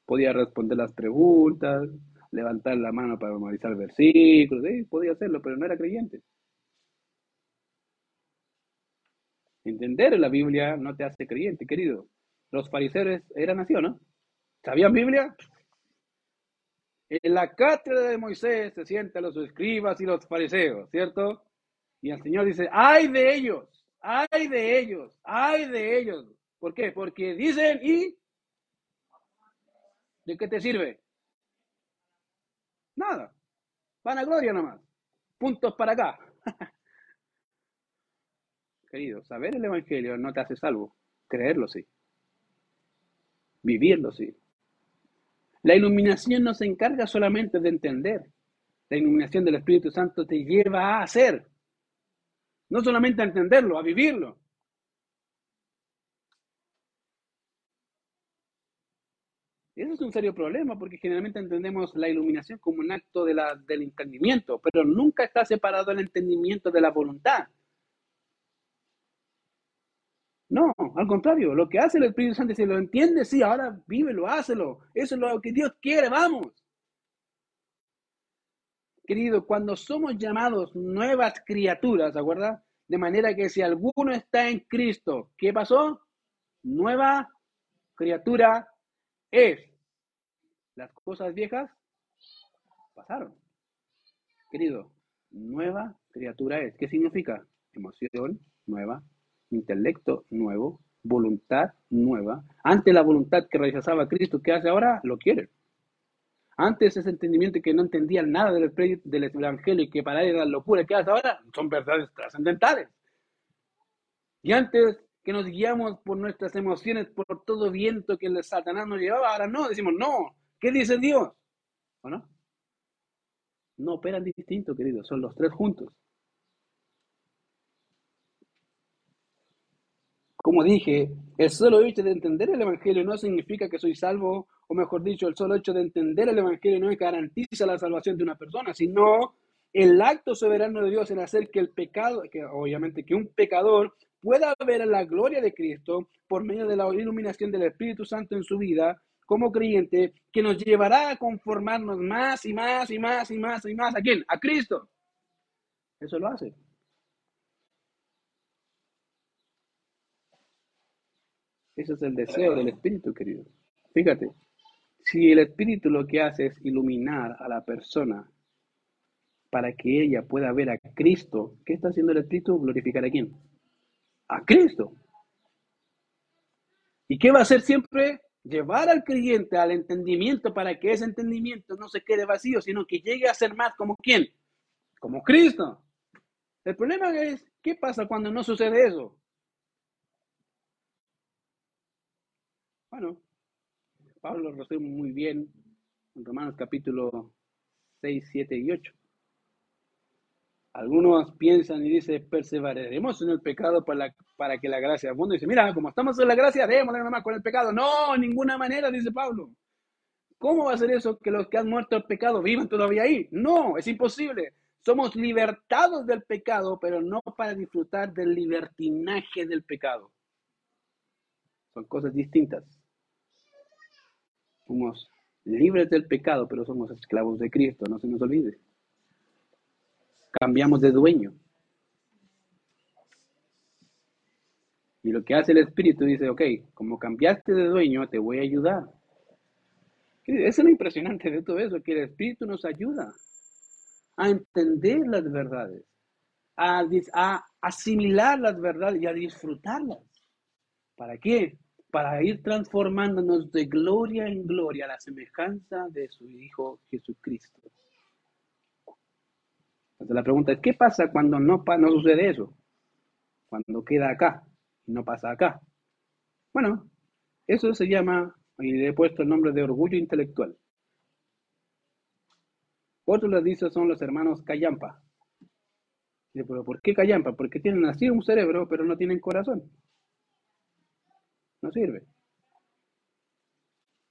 S1: Podía responder las preguntas, levantar la mano para memorizar versículos, ¿sí? podía hacerlo, pero no era creyente. Entender la Biblia no te hace creyente, querido. Los fariseos eran así, ¿o no? ¿Sabían Biblia? En la cátedra de Moisés se sientan los escribas y los fariseos, ¿cierto? Y el Señor dice, ay de ellos, ay de ellos, ay de ellos. ¿Por qué? Porque dicen y... ¿De qué te sirve? Nada. Van a gloria nomás. Puntos para acá. Querido, saber el Evangelio no te hace salvo. Creerlo sí. Vivirlo sí. La iluminación no se encarga solamente de entender. La iluminación del Espíritu Santo te lleva a hacer. No solamente a entenderlo, a vivirlo. Eso es un serio problema porque generalmente entendemos la iluminación como un acto de la, del entendimiento, pero nunca está separado el entendimiento de la voluntad. No, al contrario, lo que hace el Espíritu Santo, si lo entiende, sí, ahora vívelo, hácelo. Eso es lo que Dios quiere, vamos. Querido, cuando somos llamados nuevas criaturas, ¿de acuerdo? De manera que si alguno está en Cristo, ¿qué pasó? Nueva criatura es. Las cosas viejas pasaron. Querido, nueva criatura es. ¿Qué significa? Emoción nueva, intelecto nuevo, voluntad nueva. Ante la voluntad que rechazaba Cristo, ¿qué hace ahora? Lo quiere. Antes ese entendimiento que no entendía nada del, del Evangelio y que para él era locura, ¿qué hace ahora? Son verdades trascendentales. Y antes que nos guiamos por nuestras emociones, por todo viento que el Satanás nos llevaba, ahora no, decimos, no, ¿qué dice Dios? ¿O no? No operan distinto, queridos, son los tres juntos. Como dije, el solo hecho de entender el Evangelio no significa que soy salvo, o mejor dicho, el solo hecho de entender el Evangelio no garantiza la salvación de una persona, sino el acto soberano de Dios en hacer que el pecado, que obviamente que un pecador pueda ver la gloria de Cristo por medio de la iluminación del Espíritu Santo en su vida como creyente, que nos llevará a conformarnos más y más y más y más y más. ¿A quién? A Cristo. Eso lo hace. Ese es el deseo del Espíritu, querido. Fíjate, si el Espíritu lo que hace es iluminar a la persona para que ella pueda ver a Cristo, ¿qué está haciendo el Espíritu? Glorificar a quién? A Cristo. ¿Y qué va a hacer siempre? Llevar al creyente al entendimiento para que ese entendimiento no se quede vacío, sino que llegue a ser más como quién? Como Cristo. El problema es, ¿qué pasa cuando no sucede eso? Bueno, Pablo lo resume muy bien en Romanos capítulo 6, 7 y 8. Algunos piensan y dicen, perseveraremos en el pecado para, para que la gracia abunde. Dice, mira, como estamos en la gracia, démosle nomás con el pecado. No, ninguna manera, dice Pablo. ¿Cómo va a ser eso que los que han muerto el pecado vivan todavía ahí? No, es imposible. Somos libertados del pecado, pero no para disfrutar del libertinaje del pecado. Son cosas distintas. Somos libres del pecado, pero somos esclavos de Cristo, no se nos olvide. Cambiamos de dueño. Y lo que hace el Espíritu dice, ok, como cambiaste de dueño, te voy a ayudar. Es lo impresionante de todo eso, que el Espíritu nos ayuda a entender las verdades, a, a asimilar las verdades y a disfrutarlas. ¿Para qué? Para ir transformándonos de gloria en gloria a la semejanza de su Hijo Jesucristo. Entonces la pregunta es, ¿qué pasa cuando no, no sucede eso? Cuando queda acá y no pasa acá. Bueno, eso se llama, y le he puesto el nombre de orgullo intelectual. Otros les dice son los hermanos Cayampa. ¿pero por qué Cayampa? Porque tienen así un cerebro, pero no tienen corazón no sirve.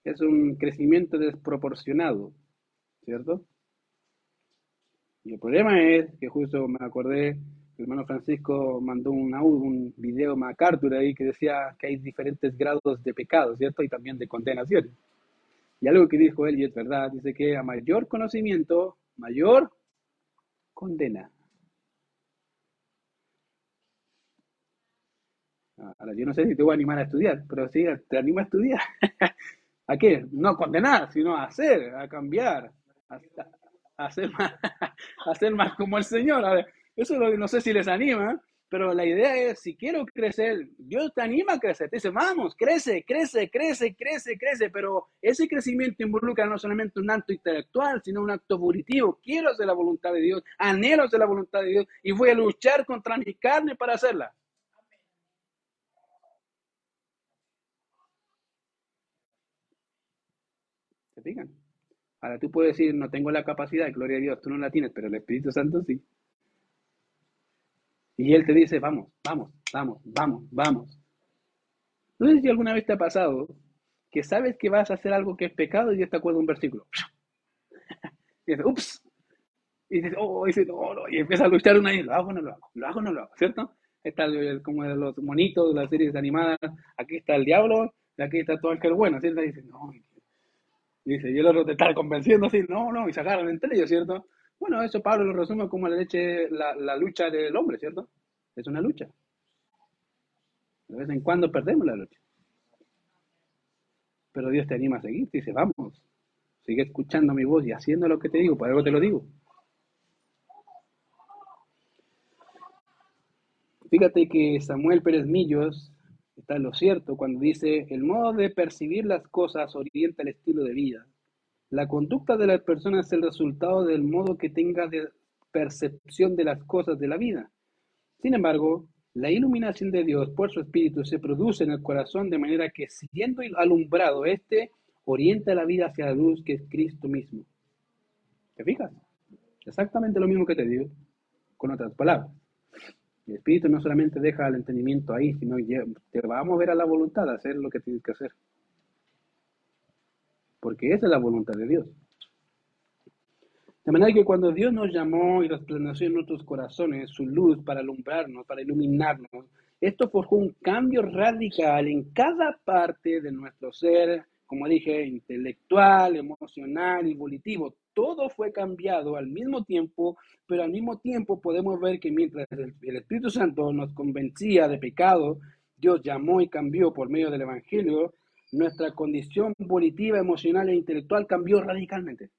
S1: Es un crecimiento desproporcionado, ¿cierto? Y el problema es que justo me acordé, el hermano Francisco mandó un, un video MacArthur ahí que decía que hay diferentes grados de pecado, ¿cierto? Y también de condenación. Y algo que dijo él, y es verdad, dice que a mayor conocimiento, mayor condena. Ahora, yo no sé si te voy a animar a estudiar, pero sí, te animo a estudiar. ¿A qué? No a condenar, sino a hacer, a cambiar, a, hacer, más, hacer más como el Señor. A ver, eso no sé si les anima, pero la idea es, si quiero crecer, Dios te anima a crecer. Te dice, vamos, crece, crece, crece, crece, crece. Pero ese crecimiento involucra no solamente un acto intelectual, sino un acto volitivo. Quiero hacer la voluntad de Dios, anhelo hacer la voluntad de Dios y voy a luchar contra mi carne para hacerla. ¿Se Ahora tú puedes decir, no tengo la capacidad, gloria a Dios, tú no la tienes, pero el Espíritu Santo sí. Y Él te dice, vamos, vamos, vamos, vamos, vamos. No sé si alguna vez te ha pasado que sabes que vas a hacer algo que es pecado y ya te acuerdas un versículo. y dices, ups. Y dices, oh, y, dices, oh, no. y empieza a luchar una y lo hago, no lo hago, lo hago, no lo hago, ¿cierto? Está como de los monitos de las series animadas, aquí está el diablo, aquí está todo el que es bueno, ¿cierto? Y dices, no, Dice, y el otro te está convenciendo así, no, no, y se agarran entre ellos, ¿cierto? Bueno, eso Pablo lo resume como la, leche, la, lucha del hombre, ¿cierto? Es una lucha. De vez en cuando perdemos la lucha. Pero Dios te anima a seguir, te dice, vamos, sigue escuchando mi voz y haciendo lo que te digo, por algo te lo digo. Fíjate que Samuel Pérez Millos está lo cierto cuando dice, el modo de percibir las cosas orienta el estilo de vida. La conducta de la persona es el resultado del modo que tenga de percepción de las cosas de la vida. Sin embargo, la iluminación de Dios por su Espíritu se produce en el corazón de manera que, siendo alumbrado, éste orienta la vida hacia la luz que es Cristo mismo. ¿Te fijas? Exactamente lo mismo que te digo, con otras palabras. El Espíritu no solamente deja el entendimiento ahí, sino te va a mover a la voluntad a hacer lo que tienes que hacer. Porque esa es la voluntad de Dios. De manera que cuando Dios nos llamó y resplandeció en nuestros corazones su luz para alumbrarnos, para iluminarnos, esto forjó un cambio radical en cada parte de nuestro ser, como dije, intelectual, emocional y volitivo. Todo fue cambiado al mismo tiempo, pero al mismo tiempo podemos ver que mientras el, Espíritu Santo nos convencía de pecado, Dios llamó y cambió por medio del Evangelio, nuestra condición volitiva, emocional e intelectual cambió radicalmente.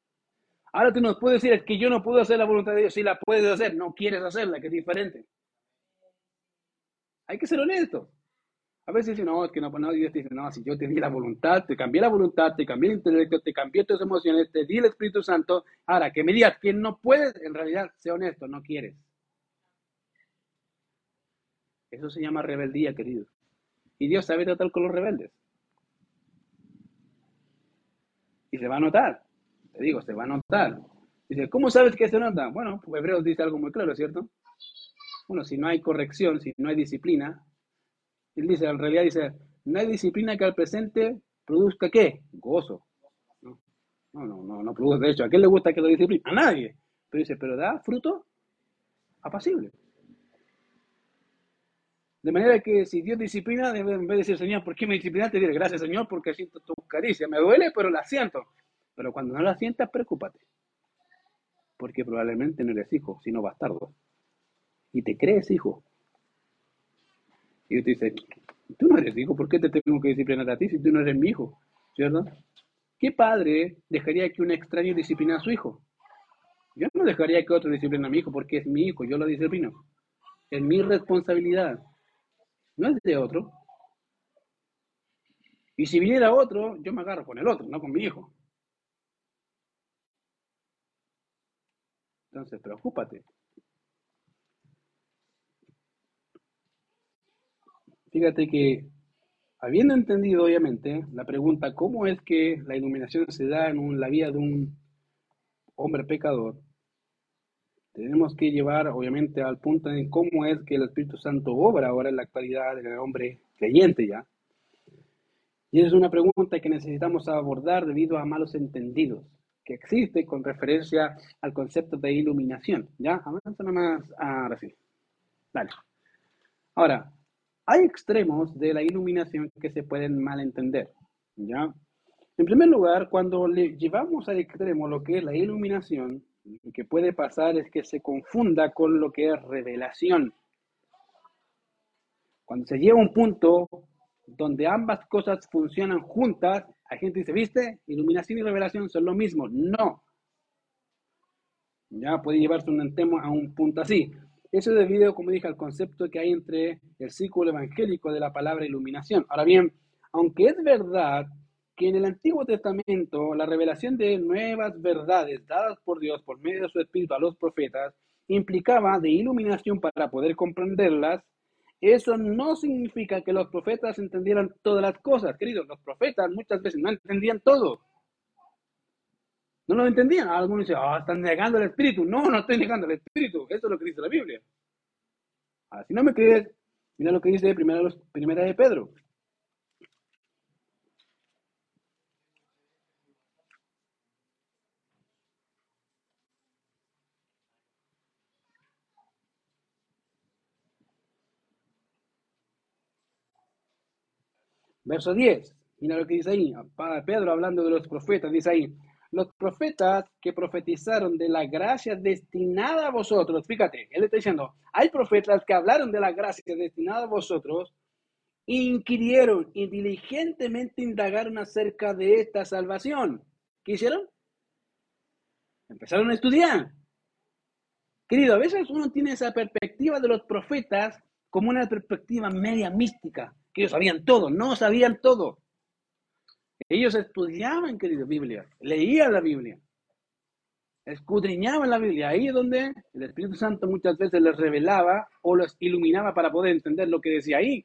S1: Ahora tú nos puedes decir, es que yo no puedo hacer la voluntad de Dios. Si la puedes hacer, no quieres hacerla, que es diferente. Hay que ser honesto. A veces dicen, no, es que no, no, Dios te dice, no, si yo te di la voluntad, te cambié la voluntad, te cambié el intelecto, te cambié tus emociones, te di el Espíritu Santo. Ahora, que me digas que no puedes, en realidad, sé honesto, no quieres. Eso se llama rebeldía, querido. Y Dios sabe tratar con los rebeldes. Y se va a notar. Te digo, se va a notar. Dice, ¿cómo sabes que se nota? Bueno, pues Hebreos dice algo muy claro, ¿cierto? Bueno, si no hay corrección, si no hay disciplina, dice, en realidad dice, no hay disciplina que al presente produzca qué? Gozo. No, no, no, no, produce. De hecho, ¿a quién le gusta que lo discipline? A nadie. Pero dice, pero da fruto apacible. De manera que si Dios disciplina, en vez de decir, Señor, ¿por qué me disciplinaste? Diré, gracias, Señor, porque siento tu caricia. Me duele, pero la siento. Pero cuando no la sientas, preocúpate. Porque probablemente no eres hijo, sino bastardo. Y te crees hijo. Y te dice, tú no eres hijo, ¿por qué te tengo que disciplinar a ti si tú no eres mi hijo? ¿Cierto? ¿Qué padre dejaría que un extraño disciplinara a su hijo? Yo no dejaría que otro discipline a mi hijo porque es mi hijo, yo lo disciplino. Es mi responsabilidad. No es de otro. Y si viniera otro, yo me agarro con el otro, no con mi hijo. Entonces, preocúpate. Fíjate que, habiendo entendido obviamente la pregunta, ¿cómo es que la iluminación se da en la vida de un hombre pecador? Tenemos que llevar obviamente al punto en cómo es que el Espíritu Santo obra ahora en la actualidad del hombre creyente ya. Y es una pregunta que necesitamos abordar debido a malos entendidos que existe con referencia al concepto de iluminación. ¿Ya? Avanza más. Ahora sí. Dale. Ahora, hay extremos de la iluminación que se pueden malentender. ¿Ya? En primer lugar, cuando le llevamos al extremo lo que es la iluminación, lo que puede pasar es que se confunda con lo que es revelación. Cuando se lleva a un punto donde ambas cosas funcionan juntas, hay gente dice, ¿viste? Iluminación y revelación son lo mismo. No. Ya puede llevarse un tema a un punto así. Eso es debido, como dije, al concepto que hay entre el círculo evangélico de la palabra iluminación. Ahora bien, aunque es verdad que en el Antiguo Testamento la revelación de nuevas verdades dadas por Dios por medio de su Espíritu a los profetas implicaba de iluminación para poder comprenderlas, eso no significa que los profetas entendieran todas las cosas, queridos. Los profetas muchas veces no entendían todo. No lo entendían. Algunos dicen, ah, están negando el Espíritu. No, no estoy negando el Espíritu. Eso es lo que dice la Biblia. Ahora, si no me crees, mira lo que dice primera, primera de Pedro. Verso 10, mira lo que dice ahí. Pedro hablando de los profetas, dice ahí, los profetas que profetizaron de la gracia destinada a vosotros, fíjate, él está diciendo, hay profetas que hablaron de la gracia destinada a vosotros, inquirieron y diligentemente indagaron acerca de esta salvación. ¿Qué hicieron? Empezaron a estudiar. Querido, a veces uno tiene esa perspectiva de los profetas como una perspectiva media mística, que ellos sabían todo, no sabían todo. Ellos estudiaban, querido, Biblia, leían la Biblia, escudriñaban la Biblia. Ahí es donde el Espíritu Santo muchas veces les revelaba o los iluminaba para poder entender lo que decía ahí.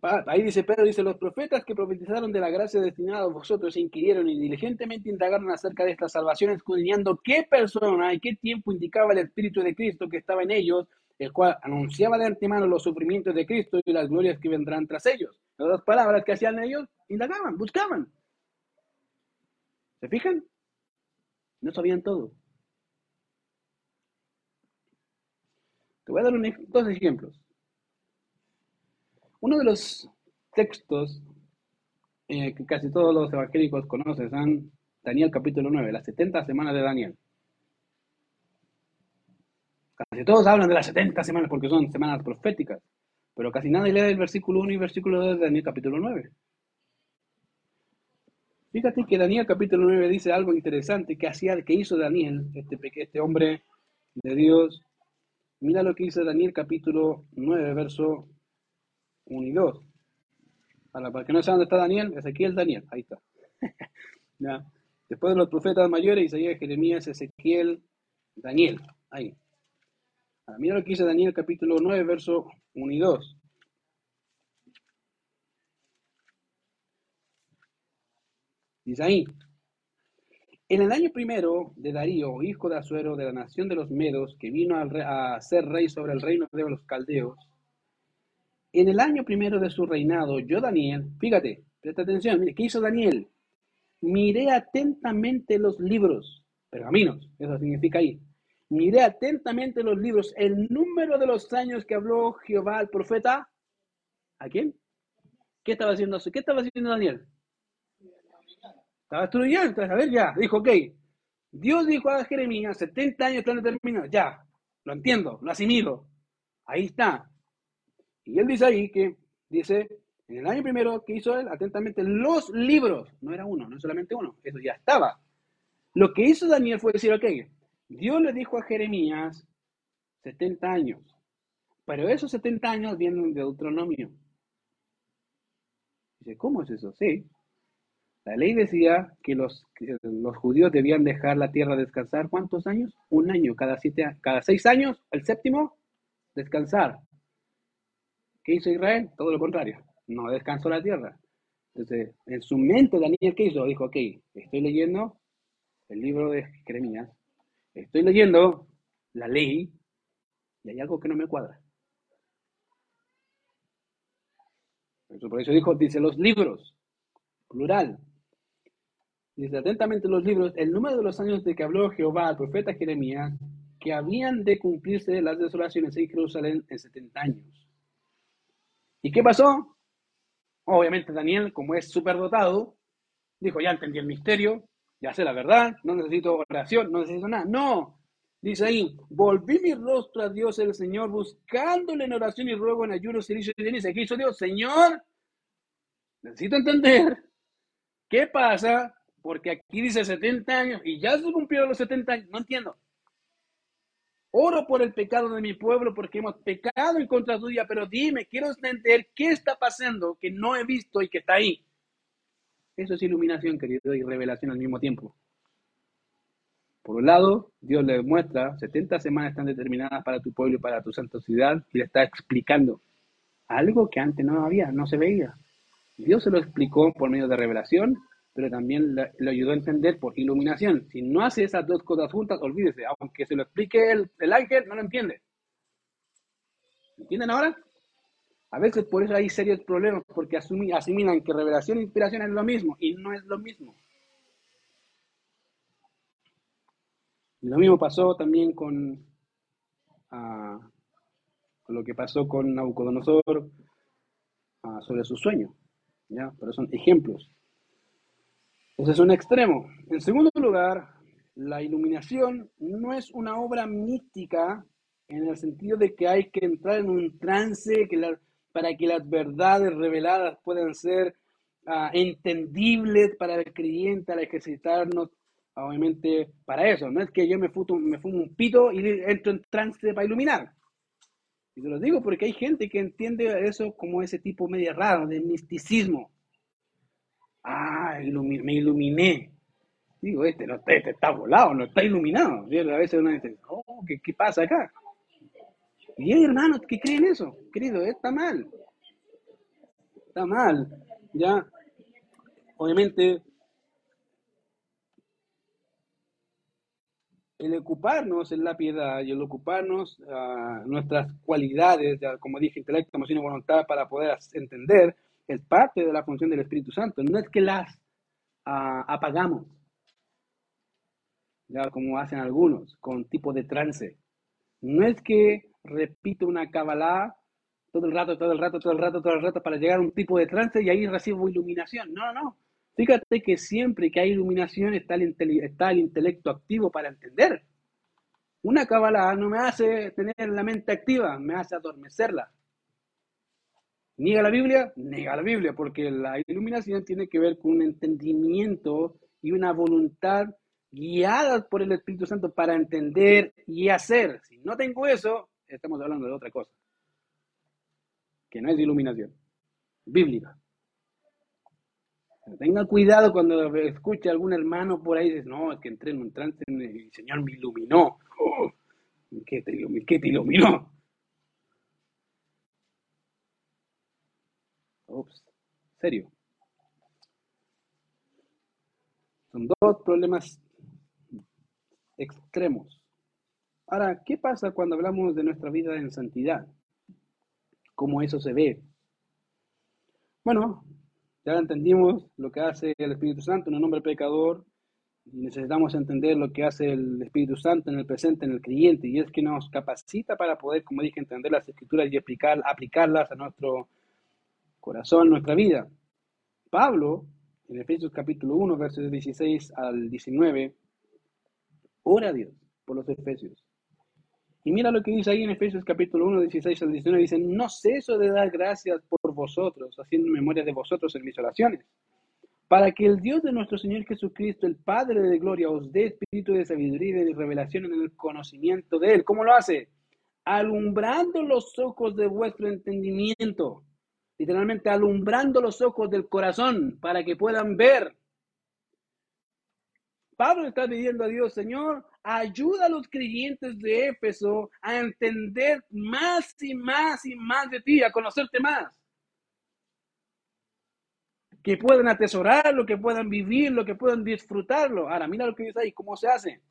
S1: Ahí dice Pedro, dice, los profetas que profetizaron de la gracia destinada a vosotros inquirieron y diligentemente indagaron acerca de esta salvación, escudriñando qué persona y qué tiempo indicaba el Espíritu de Cristo que estaba en ellos, el cual anunciaba de antemano los sufrimientos de Cristo y las glorias que vendrán tras ellos. En otras palabras, ¿qué hacían ellos? Indagaban, buscaban. ¿Se fijan? No sabían todo. Te voy a dar dos ejemplos. Uno de los textos eh, que casi todos los evangélicos conocen son Daniel capítulo 9, las 70 semanas de Daniel. Casi todos hablan de las 70 semanas porque son semanas proféticas, pero casi nadie lee el versículo 1 y versículo 2 de Daniel capítulo 9. Fíjate que Daniel capítulo 9 dice algo interesante que, hacía, que hizo Daniel, este, este hombre de Dios. Mira lo que hizo Daniel capítulo 9, verso 1 y 2. Para, para que no sepan dónde está Daniel, Ezequiel, Daniel, ahí está. Después de los profetas mayores, Isaías, Jeremías, Ezequiel, Daniel, ahí. Ahora, mira lo que dice Daniel capítulo 9, verso 1 y 2. Dice ahí, en el año primero de Darío, hijo de Azuero, de la nación de los Medos, que vino a ser rey sobre el reino de los caldeos, en el año primero de su reinado, yo, Daniel, fíjate, presta atención, mire, ¿qué hizo Daniel? Miré atentamente los libros, pergaminos, eso significa ahí. Miré atentamente los libros, el número de los años que habló Jehová al profeta. ¿A quién? ¿Qué estaba haciendo? ¿Qué estaba haciendo Daniel? Estaba estudiando, a ver, ya, dijo, ok, Dios dijo a Jeremías, 70 años están determinados, ya, lo entiendo, lo asimilo, ahí está. Y él dice ahí que, dice, en el año primero que hizo él, atentamente, los libros, no era uno, no solamente uno, eso ya estaba. Lo que hizo Daniel fue decir, ok, Dios le dijo a Jeremías 70 años, pero esos 70 años vienen de Deuteronomio. Dice, ¿cómo es eso? Sí, la ley decía que los, judíos debían dejar la tierra descansar. ¿Cuántos años? Un año. Cada, siete, cada seis años, el séptimo, descansar. ¿Qué hizo Israel? Todo lo contrario. No descansó la tierra. Entonces, en su mente, Daniel, ¿qué hizo? Dijo, ok, estoy leyendo el libro de Jeremías, estoy leyendo la ley y hay algo que no me cuadra. Por eso dijo, dice los libros, plural, Dice atentamente los libros el número de los años de que habló Jehová al profeta Jeremías, que habían de cumplirse las desolaciones en Jerusalén en 70 años. ¿Y qué pasó? Obviamente Daniel, como es superdotado, dijo, ya entendí el misterio, ya sé la verdad, no necesito oración, no necesito nada. No, dice ahí, volví mi rostro a Dios el Señor, buscándole en oración y ruego en ayuno, silicio y ceniza. ¿Qué hizo Dios? Señor, necesito entender qué pasa porque aquí dice 70 años y ya se cumplieron los 70 años. No entiendo. Oro por el pecado de mi pueblo porque hemos pecado en contra tuya, pero dime, quiero entender qué está pasando que no he visto y que está ahí. Eso es iluminación, querido, y revelación al mismo tiempo. Por un lado, Dios le muestra, 70 semanas están determinadas para tu pueblo y para tu santa ciudad, y le está explicando algo que antes no había, no se veía. Dios se lo explicó por medio de revelación pero también le, ayudó a entender por iluminación. Si no hace esas dos cosas juntas, olvídese, aunque se lo explique el, el ángel, no lo entiende. ¿Entienden ahora? A veces por eso hay serios problemas, porque asimilan que revelación e inspiración es lo mismo, y no es lo mismo. Y lo mismo pasó también con, ah, con lo que pasó con Nabucodonosor ah, sobre su sueño. ¿ya? Pero son ejemplos. Ese es un extremo. En segundo lugar, la iluminación no es una obra mística en el sentido de que hay que entrar en un trance para que las verdades reveladas puedan ser uh, entendibles para el creyente al ejercitarnos, obviamente, para eso. No es que yo me, me fumo un pito y entro en trance para iluminar. Y te lo digo porque hay gente que entiende eso como ese tipo medio raro de misticismo. Ah, me iluminé. Digo, este, no, este está volado, no está iluminado. Y a veces uno dice, oh, ¿qué, ¿qué pasa acá? Y hermanos que creen eso, querido, está mal. Está mal. Ya, obviamente, el ocuparnos en la piedad y el ocuparnos uh, nuestras cualidades, como dije, intelecto, emoción y voluntad para poder entender, es parte de la función del Espíritu Santo. No es que las uh, apagamos, ya como hacen algunos, con tipo de trance. No es que repito una cabalá todo el rato, todo el rato, todo el rato, todo el rato para llegar a un tipo de trance y ahí recibo iluminación. No, no, no. Fíjate que siempre que hay iluminación está el, está el intelecto activo para entender. Una cabalá no me hace tener la mente activa, me hace adormecerla. ¿Niega la Biblia? Niega la Biblia, porque la iluminación tiene que ver con un entendimiento y una voluntad guiadas por el Espíritu Santo para entender y hacer. Si no tengo eso, estamos hablando de otra cosa, que no es iluminación, bíblica. Tenga cuidado cuando escuche algún hermano por ahí y dice, no, es que entré en un trance y el Señor me iluminó. Oh, ¿qué, te, ¿Qué te iluminó? Ups, serio. Son dos problemas extremos. Ahora, ¿qué pasa cuando hablamos de nuestra vida en santidad? ¿Cómo eso se ve? Bueno, ya entendimos lo que hace el Espíritu Santo en un hombre pecador. Y necesitamos entender lo que hace el Espíritu Santo en el presente, en el creyente, y es que nos capacita para poder, como dije, entender las escrituras y aplicar, aplicarlas a nuestro corazón, nuestra vida. Pablo, en Efesios capítulo 1, versos 16 al 19, Ora a Dios por los Efesios. Y mira lo que dice ahí en Efesios capítulo 1, 16 al 19. Dice, no ceso de dar gracias por vosotros, haciendo memoria de vosotros en mis oraciones, para que el Dios de nuestro Señor Jesucristo, el Padre de gloria, os dé espíritu de sabiduría y de revelación en el conocimiento de Él. ¿Cómo lo hace? Alumbrando los ojos de vuestro entendimiento. Literalmente alumbrando los ojos del corazón para que puedan ver Pablo está pidiendo a Dios, Señor, ayuda a los creyentes de Éfeso a entender más y más y más de ti, a conocerte más. Que puedan atesorarlo, que puedan vivirlo, que puedan disfrutarlo. Ahora, mira lo que dice ahí, cómo se hace.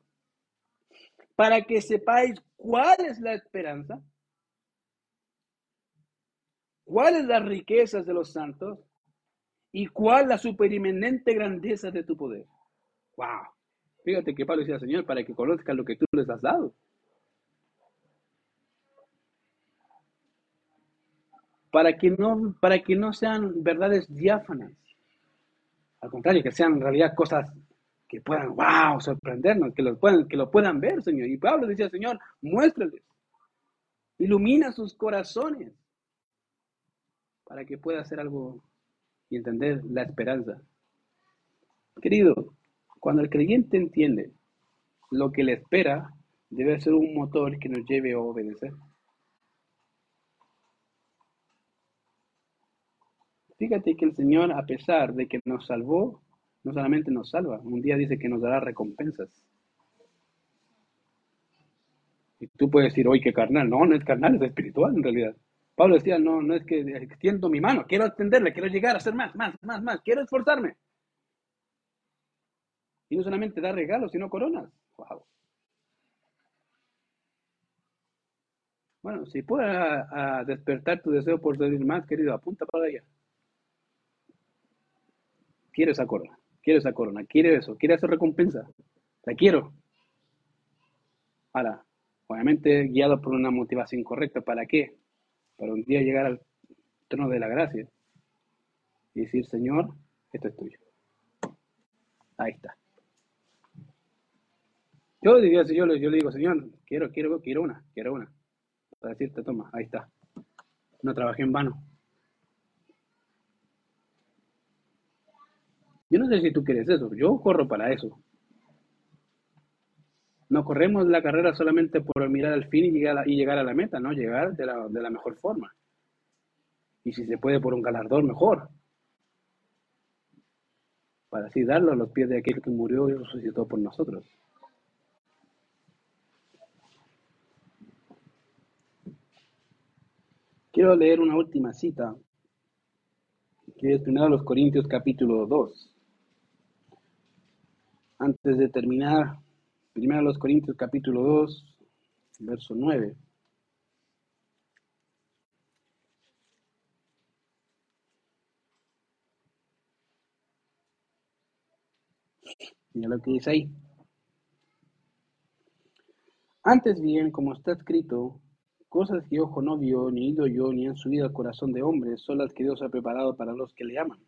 S1: Para que sepáis cuál es la esperanza, cuáles las riquezas de los santos y cuál la superimenente grandeza de tu poder. Wow. Fíjate que Pablo decía, Señor, para que conozcan lo que tú les has dado. Para que no, para que no sean verdades diáfanas. Al contrario, que sean en realidad cosas que puedan, wow, sorprendernos, que, los puedan, que lo puedan ver, Señor. Y Pablo decía, Señor, muéstrales, ilumina sus corazones para que pueda hacer algo y entender la esperanza. Querido, cuando el creyente entiende lo que le espera, debe ser un motor que nos lleve a obedecer. Fíjate que el Señor, a pesar de que nos salvó, no solamente nos salva, un día dice que nos dará recompensas. Y tú puedes decir, oye, qué carnal. No, no es carnal, es espiritual en realidad. Pablo decía, no, no es que extiendo mi mano, quiero extenderle, quiero llegar a hacer más, más, más, más, quiero esforzarme. Y no solamente da regalos, sino coronas. Wow. Bueno, si puedes despertar tu deseo por servir más, querido, apunta para allá. Quiero esa corona, quiero esa corona, quiero eso, quiero esa recompensa. La quiero. Ahora, obviamente guiado por una motivación correcta. ¿Para qué? Para un día llegar al trono de la gracia y decir, Señor, esto es tuyo. Ahí está. Yo diría, yo, yo le digo, Señor, quiero, quiero, quiero una, quiero una. Para decirte, toma, ahí está. No trabajé en vano. Yo no sé si tú quieres eso, yo corro para eso. No corremos la carrera solamente por mirar al fin y llegar a, y llegar a la meta, no, llegar de la, de la mejor forma. Y si se puede por un galardón, mejor. Para así darlo a los pies de aquel que murió y resucitó por nosotros. Quiero leer una última cita, que es primero los Corintios capítulo 2. Antes de terminar, primero los Corintios capítulo 2, verso 9. Mira lo que dice ahí. Antes bien, como está escrito, cosas que ojo no vio, ni oído yo, ni han subido al corazón de hombre, son las que Dios ha preparado para los que le aman.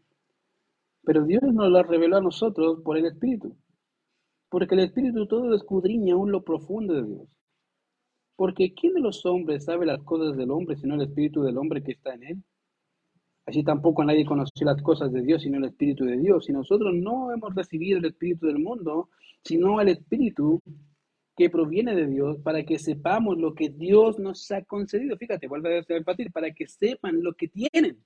S1: Pero Dios nos las reveló a nosotros por el Espíritu, porque el Espíritu todo escudriña aún lo profundo de Dios. Porque ¿quién de los hombres sabe las cosas del hombre sino el Espíritu del hombre que está en él? Así tampoco nadie conoció las cosas de Dios sino el Espíritu de Dios. Y nosotros no hemos recibido el Espíritu del mundo, sino el Espíritu que proviene de Dios, para que sepamos lo que Dios nos ha concedido. Fíjate, vuelve a repetir, para que sepan lo que tienen.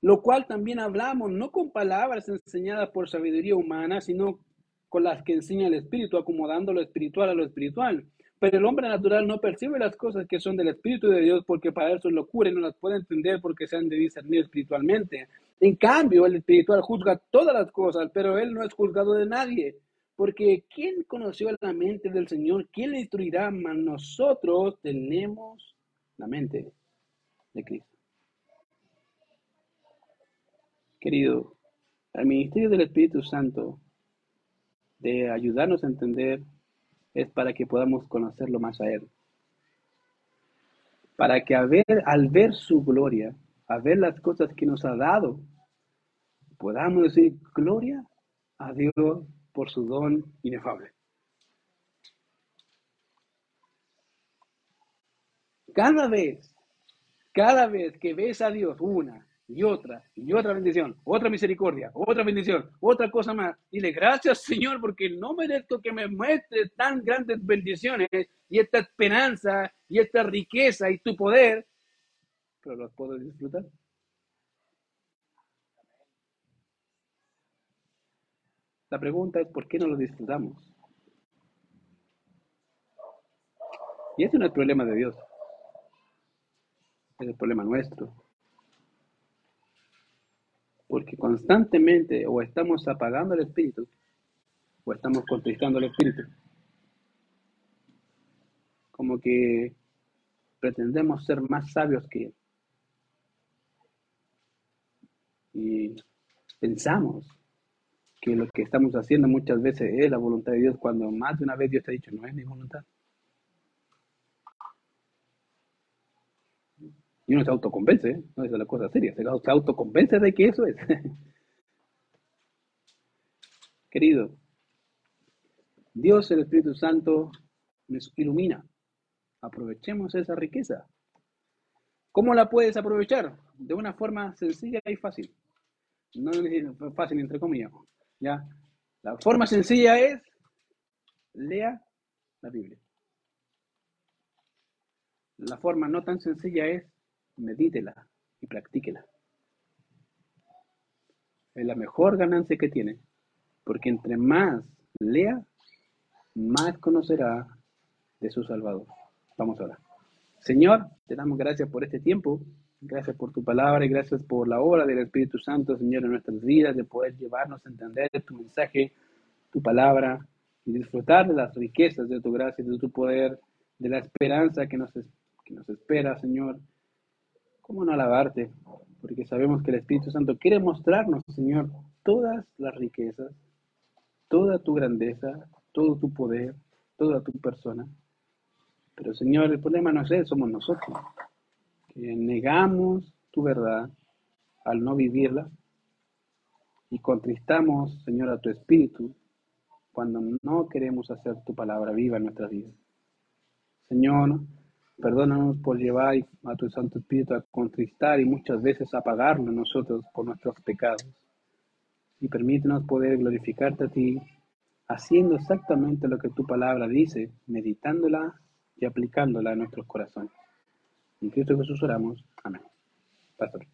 S1: Lo cual también hablamos, no con palabras enseñadas por sabiduría humana, sino con las que enseña el Espíritu, acomodando lo espiritual a lo espiritual. Pero el hombre natural no percibe las cosas que son del Espíritu de Dios porque para eso es locura y no las puede entender porque se han de discernir espiritualmente. En cambio, el espiritual juzga todas las cosas, pero él no es juzgado de nadie. Porque ¿quién conoció la mente del Señor? ¿Quién le instruirá? Mas nosotros tenemos la mente de Cristo. Querido, el ministerio del Espíritu Santo de ayudarnos a entender es para que podamos conocerlo más a Él. Para que al ver, al ver su gloria, a ver las cosas que nos ha dado, podamos decir gloria a Dios por su don inefable. Cada vez, cada vez que ves a Dios una y otra y otra bendición, otra misericordia, otra bendición, otra cosa más, dile gracias Señor porque no merezco que me muestres tan grandes bendiciones y esta esperanza y esta riqueza y tu poder, pero los puedo disfrutar. La pregunta es ¿por qué no lo disfrutamos? Y ese no es el problema de Dios, es el problema nuestro. Porque constantemente o estamos apagando el espíritu o estamos contristando el espíritu. Como que pretendemos ser más sabios que él. Y pensamos que lo que estamos haciendo muchas veces es la voluntad de Dios cuando más de una vez Dios te ha dicho no es mi voluntad. Y uno se autoconvence, ¿eh? no es la cosa seria, se autoconvence de que eso es. Querido, Dios el Espíritu Santo nos ilumina. Aprovechemos esa riqueza. ¿Cómo la puedes aprovechar? De una forma sencilla y fácil. No es fácil entre comillas. ¿ya? La forma sencilla es lea la Biblia. La forma no tan sencilla es medítela y practíquela. Es la mejor ganancia que tiene, porque entre más lea, más conocerá de su Salvador. Vamos ahora. Señor, te damos gracias por este tiempo, gracias por tu palabra y gracias por la obra del Espíritu Santo, Señor, en nuestras vidas, de poder llevarnos a entender tu mensaje, tu palabra y disfrutar de las riquezas de tu gracia, de tu poder, de la esperanza que nos, que nos espera, Señor. ¿Cómo no alabarte? Porque sabemos que el Espíritu Santo quiere mostrarnos, Señor, todas las riquezas, toda tu grandeza, todo tu poder, toda tu persona. Pero, Señor, el problema no es él, somos nosotros, que negamos tu verdad al no vivirla, y contristamos, Señor, a tu Espíritu cuando no queremos hacer tu palabra viva en nuestras vidas. Señor, perdónanos por llevar a tu Santo Espíritu a contristar y muchas veces apagarlo en nosotros por nuestros pecados. Y permítenos poder glorificarte a ti, haciendo exactamente lo que tu palabra dice, meditándola y aplicándola a nuestros corazones. En Cristo Jesús oramos. Amén. Pastor.